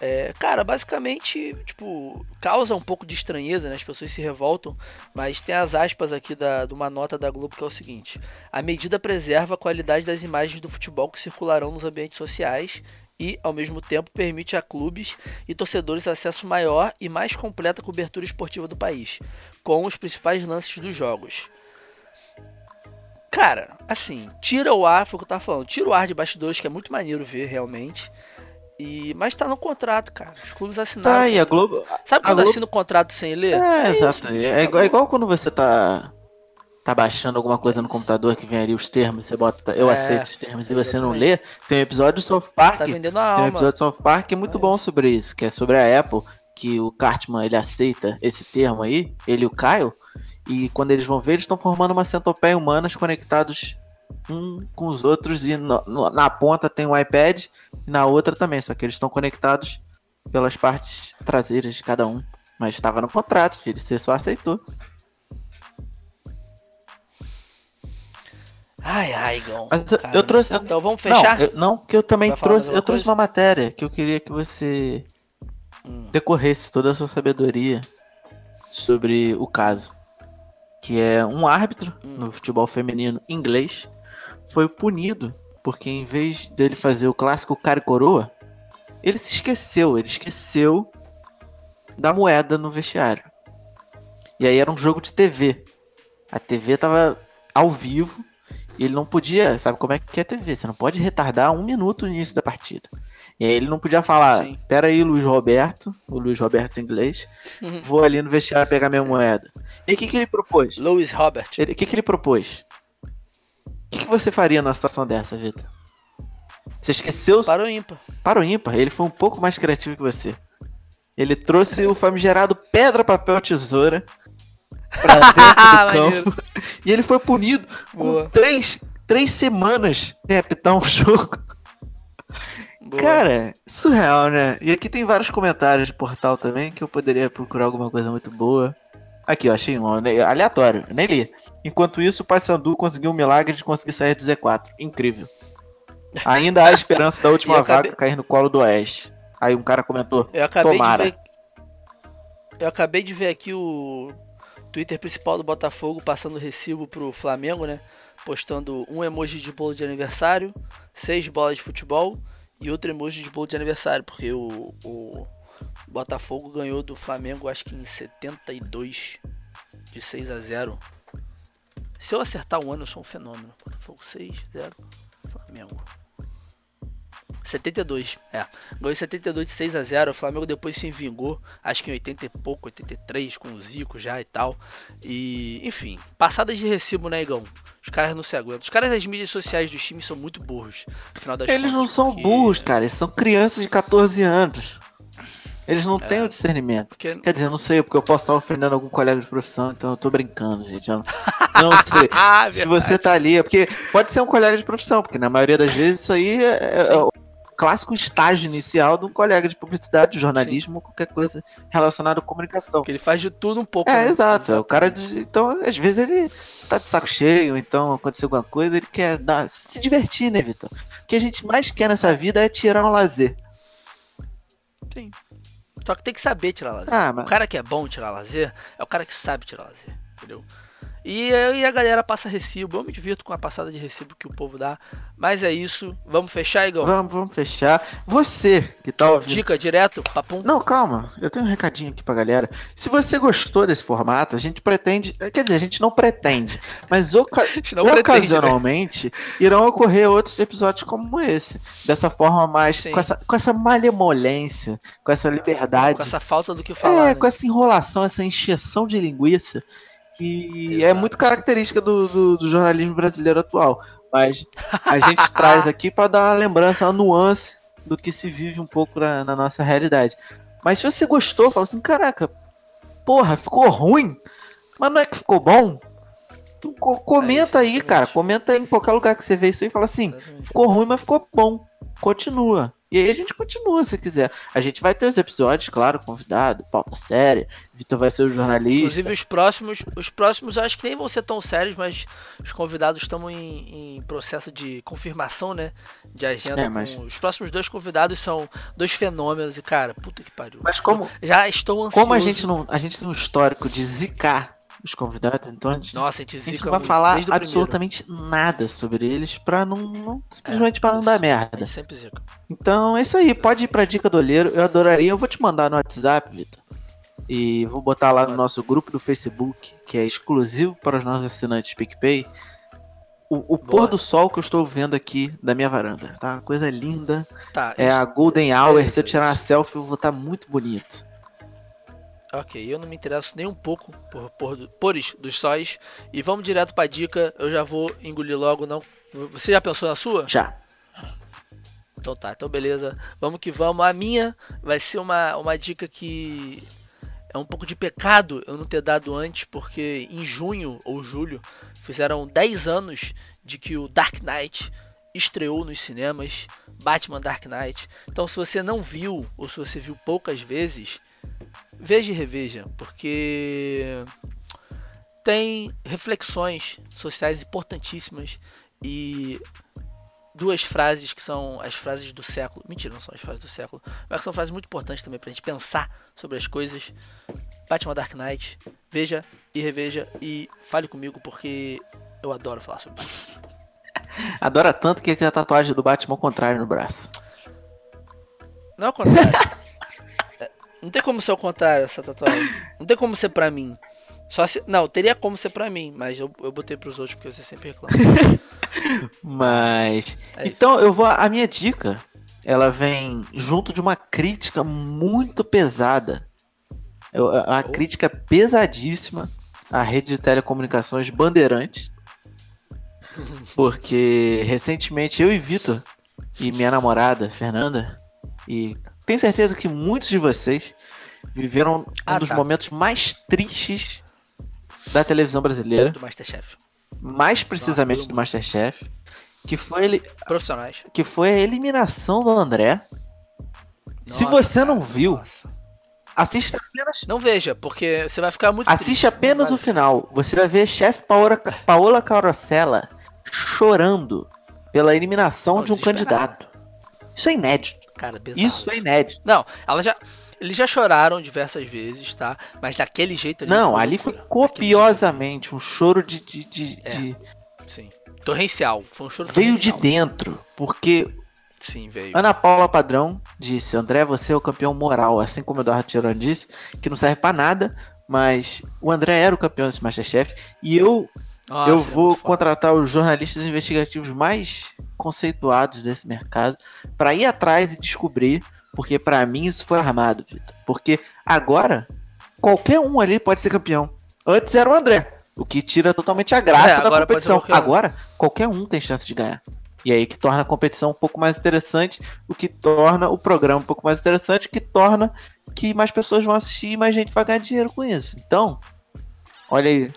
é, cara, basicamente, tipo, causa um pouco de estranheza, né? As pessoas se revoltam, mas tem as aspas aqui da, de uma nota da Globo que é o seguinte: a medida preserva a qualidade das imagens do futebol que circularão nos ambientes sociais e, ao mesmo tempo, permite a clubes e torcedores acesso maior e mais completa cobertura esportiva do país, com os principais lances dos jogos. Cara, assim, tira o ar, foi o que eu tava falando, tira o ar de bastidores, que é muito maneiro ver realmente. E, mas tá no contrato, cara. Os clubes assinaram. Tá, e a Globo. Sabe quando Globo- assina o contrato sem ler? É, isso, exato. gente, é, igual, é igual quando você tá. Tá baixando alguma coisa no computador que vem ali os termos, você bota eu É, aceito os termos e você não lê. Tem um episódio do South Park Tá vendendo a Tem um alma. episódio de South Park que é muito É bom sobre isso, que é sobre a Apple, que o Cartman ele aceita esse termo aí, ele e o Kyle, e quando eles vão ver, eles estão formando uma centopeia humanas conectados um com os outros, e no- no- na ponta tem um iPad, e na outra também, só que eles estão conectados pelas partes traseiras de cada um. Mas estava no contrato, filho, você só aceitou. Ai, ai. Mas eu- trouxe- Então vamos fechar? Não, eu, não, que eu também trouxe, eu trouxe coisa? uma matéria que eu queria que você Hum. decorresse toda a sua sabedoria sobre o caso. Que é um árbitro no futebol feminino inglês foi punido porque em vez dele fazer o clássico cara e coroa, ele se esqueceu, ele esqueceu da moeda no vestiário. E aí era um jogo de TV. A TV tava ao vivo e ele não podia, sabe como é que é TV? Você não pode retardar um minuto o início da partida. E aí ele não podia falar, Sim. pera aí, Luiz Roberto, o Luiz Roberto em inglês, vou ali no vestiário pegar minha moeda. E o que, que ele propôs? Lewis Robert. O que, que ele propôs? O que, que você faria numa situação dessa, Vitor? Você esqueceu Para o ímpar. para o ímpar, ele foi um pouco mais criativo que você. Ele trouxe o famigerado pedra, papel, tesoura pra dentro do Maneiro. campo. E ele foi punido Boa. com três, três semanas sem apitar um jogo. Boa. Cara, surreal, né? E aqui tem vários comentários de portal também que eu poderia procurar alguma coisa muito boa. Aqui, ó, achei um né, aleatório, nem li. Enquanto isso, o Paysandu conseguiu um milagre de conseguir sair do Z4. Incrível. Ainda há esperança da última acabei- vaga cair no colo do Oeste. Aí um cara comentou: Eu acabei Tomara. de ver. Eu acabei de ver aqui o Twitter principal do Botafogo passando recibo pro Flamengo, né? Postando um emoji de bolo de aniversário, seis bolas de futebol e outro emoji de bolo de aniversário, porque o, o Botafogo ganhou do Flamengo acho que em 72 de 6 a 0. Se eu acertar um ano, eu sou um fenômeno. Botafogo 6, 0, Flamengo. 72, é. Ganhou em 72 de 6 a 0 O Flamengo depois se vingou, acho que em 80 e pouco, 83, com o Zico já e tal. E, enfim, passadas de recibo, né, Igão? Os caras não se aguentam. Os caras das mídias sociais dos times são muito burros. No final das Eles não contas, são porque- burros, cara, eles são crianças de 14 anos. Eles não têm o discernimento. Porque Quer dizer, não sei, porque eu posso estar ofendendo algum colega de profissão, então eu tô brincando, gente. Eu não, sei. Ah, Se você tá ali, é porque pode ser um colega de profissão, porque na maioria das vezes isso aí é, é Sim. o clássico estágio inicial de um colega de publicidade, de jornalismo, ou qualquer coisa relacionada à comunicação. Porque ele faz de tudo um pouco. É, né? exato. É o cara. Então, às vezes ele tá de saco cheio, então aconteceu alguma coisa, ele quer dar, se divertir, né, Vitor? O que a gente mais quer nessa vida é tirar um lazer. Sim. Só que tem que saber tirar lazer. Ah, mas- O cara que é bom tirar lazer é o cara que sabe tirar lazer, entendeu? E, aí a galera passa recibo. Eu me divirto com a passada de recibo que o povo dá. Mas é isso. Vamos fechar, Igor? Vamos, vamos fechar. Você que tá ouvindo. Dica direto, papum. Não, calma. Eu tenho um recadinho aqui pra galera. Se você gostou desse formato, a gente pretende. Quer dizer, a gente não pretende. Mas oca- Não pretende, né? ocasionalmente irão ocorrer outros episódios como esse. Dessa forma mais. Sim. Com essa, com essa malemolência, com essa liberdade. Com essa falta do que falar. é, né? com essa enrolação, essa encheção de linguiça. Que é Exato. muito característica do, do- do jornalismo brasileiro atual. Mas a gente traz aqui para dar uma lembrança, uma nuance do que se vive um pouco na, na nossa realidade. Mas se você gostou, fala assim, caraca, porra, ficou ruim, mas não é que ficou bom? Tu co- comenta É, aí, cara. Comenta aí em qualquer lugar que você vê isso aí e fala assim, Exatamente. ficou ruim, mas ficou bom. Continua. E aí a gente continua se quiser. A gente vai ter os episódios, claro, convidado, pauta séria. Vitor vai ser o jornalista. Inclusive os próximos, os próximos eu acho que nem vão ser tão sérios, mas os convidados estão em, em processo de confirmação, né? De agenda. É, mas- com- Os próximos dois convidados são dois fenômenos e, cara, puta que pariu. Mas como, Já estou ansioso. como a gente não. A gente tem um histórico de zicar os convidados, então a gente, Nossa, a gente a gente não vai falar o primeiro. absolutamente nada sobre eles pra não. não simplesmente pra não dar A merda. sempre zica. Então é isso aí, pode ir pra dica do olheiro. Eu adoraria. Eu vou te mandar no WhatsApp, Vitor. E vou botar lá no nosso grupo do Facebook, que é exclusivo para os nossos assinantes PicPay. O, o pôr do sol que eu estou vendo aqui da minha varanda, tá? Uma coisa linda. Tá, É isso- a Golden Hour. isso, Se eu tirar uma selfie, eu vou estar muito bonito. Ok, eu não me interesso nem um pouco por, por pores dos sóis. E vamos direto pra dica. Eu já vou engolir logo, não. Você já pensou na sua? Já. Então tá, então beleza. Vamos que vamos. A minha vai ser uma, uma dica que é um pouco de pecado eu não ter dado antes, porque em junho ou julho fizeram 10 anos de que o Dark Knight estreou nos cinemas. Batman Dark Knight. Então se você não viu, ou se você viu poucas vezes, veja e reveja, porque tem reflexões sociais importantíssimas e duas frases que são as frases do século. Mentira, não são as frases do século, mas que são frases muito importantes também pra gente pensar sobre as coisas. Batman Dark Knight, veja e reveja e fale comigo porque eu adoro falar sobre Batman. Adora tanto que ele tem a tatuagem do Batman ao contrário no braço. Não é o contrário. Não tem como ser o contrário essa tatuagem. Não tem como ser pra mim. Só se. Não, teria como ser pra mim, mas eu, eu botei pros outros porque você sempre reclama. Mas. É então, eu vou. A minha dica, ela vem junto de uma crítica muito pesada. Eu- a- Uma Oh. crítica pesadíssima à rede de telecomunicações Bandeirantes. Porque recentemente eu e Vitor e minha namorada, Fernanda, e tenho certeza que muitos de vocês viveram um Ah, dos tá. momentos mais tristes da televisão brasileira, Do Masterchef. mais precisamente todo do. Masterchef, que foi ele, Profissionais. que foi a eliminação do André. Se Nossa, você não cara, viu, nossa. assista apenas, Não veja, porque você vai ficar muito assiste triste. apenas Não o final. Você vai ver chefe Paola, Paola Carosella chorando pela eliminação Não, de um candidato. Isso é inédito. Cara, bizarro Isso é inédito. Não, ela já. Eles já choraram diversas vezes, tá? Mas daquele jeito ali. Não, foi ali foi copiosamente um choro de, de- de- É. de- Sim. Torrencial. Foi um choro veio de torrencial. dentro, porque Sim, veio. Ana Paula Padrão disse: André, você é o campeão moral, assim como o Eduardo Tironi disse, que não serve pra nada, mas o André era o campeão desse Masterchef e eu, Nossa, eu é vou foda. contratar os jornalistas investigativos mais conceituados desse mercado pra ir atrás e descobrir, porque pra mim isso foi armado, Vitor. Porque agora qualquer um ali pode ser campeão. Antes era o André, o que tira totalmente a graça É, da agora competição. qualquer um. Agora qualquer um tem chance de ganhar. E aí que torna a competição um pouco mais interessante, o que torna o programa um pouco mais interessante, o que torna que mais pessoas vão assistir e mais gente vai ganhar dinheiro com isso. Então, olha aí.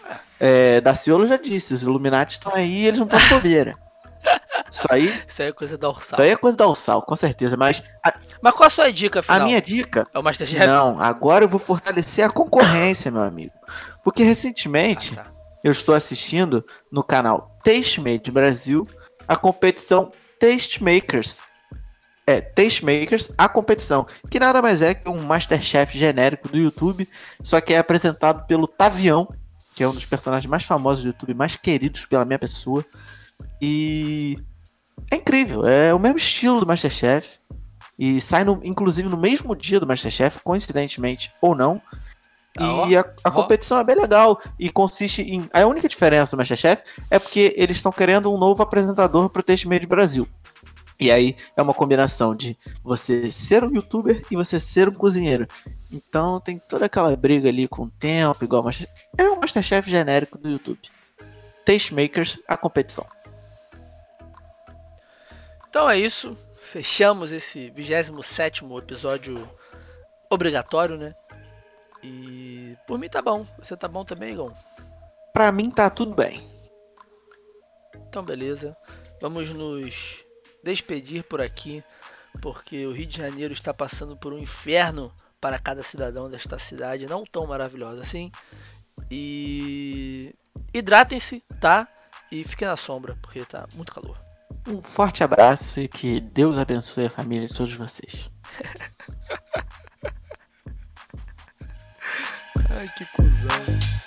É, Daciolo já disse, os Illuminati estão aí e eles não estão de bobeira. Isso aí, Isso aí é coisa da Ursal. isso aí é coisa da Ursal, com certeza. Mas a, Mas qual a sua dica, a afinal? minha dica. É o Masterchef? Não, agora eu vou fortalecer a concorrência, meu amigo. Porque recentemente Ah, tá. eu estou assistindo no canal Tastemade Brasil a competição Tastemakers. É, Tastemakers, a competição, que nada mais é que um Masterchef genérico do YouTube, só que é apresentado pelo Tavião, que é um dos personagens mais famosos do YouTube, mais queridos pela minha pessoa. E é incrível, é o mesmo estilo do Masterchef. E sai, no- inclusive, no mesmo dia do Masterchef, coincidentemente ou não. Ah, E a, a ó. competição é bem legal. E consiste em. A única diferença do Masterchef é porque eles estão querendo um novo apresentador pro Teste Meio de Brasil. E aí é uma combinação de você ser um youtuber e você ser um cozinheiro. Então tem toda aquela briga ali com o tempo, igual Master... É o Masterchef genérico do YouTube. Tastemakers, a competição. Então é isso. Fechamos esse 27 episódio obrigatório, né? E por mim tá bom. Você tá bom também, Igor? Pra mim tá tudo bem. Então beleza. Vamos nos despedir por aqui. porque o Rio de Janeiro está passando por um inferno para cada cidadão desta cidade, não tão maravilhosa assim. E hidratem-se, tá? E fiquem na sombra, porque tá muito calor. Um forte abraço e que Deus abençoe a família de todos vocês. Ai, que cuzão.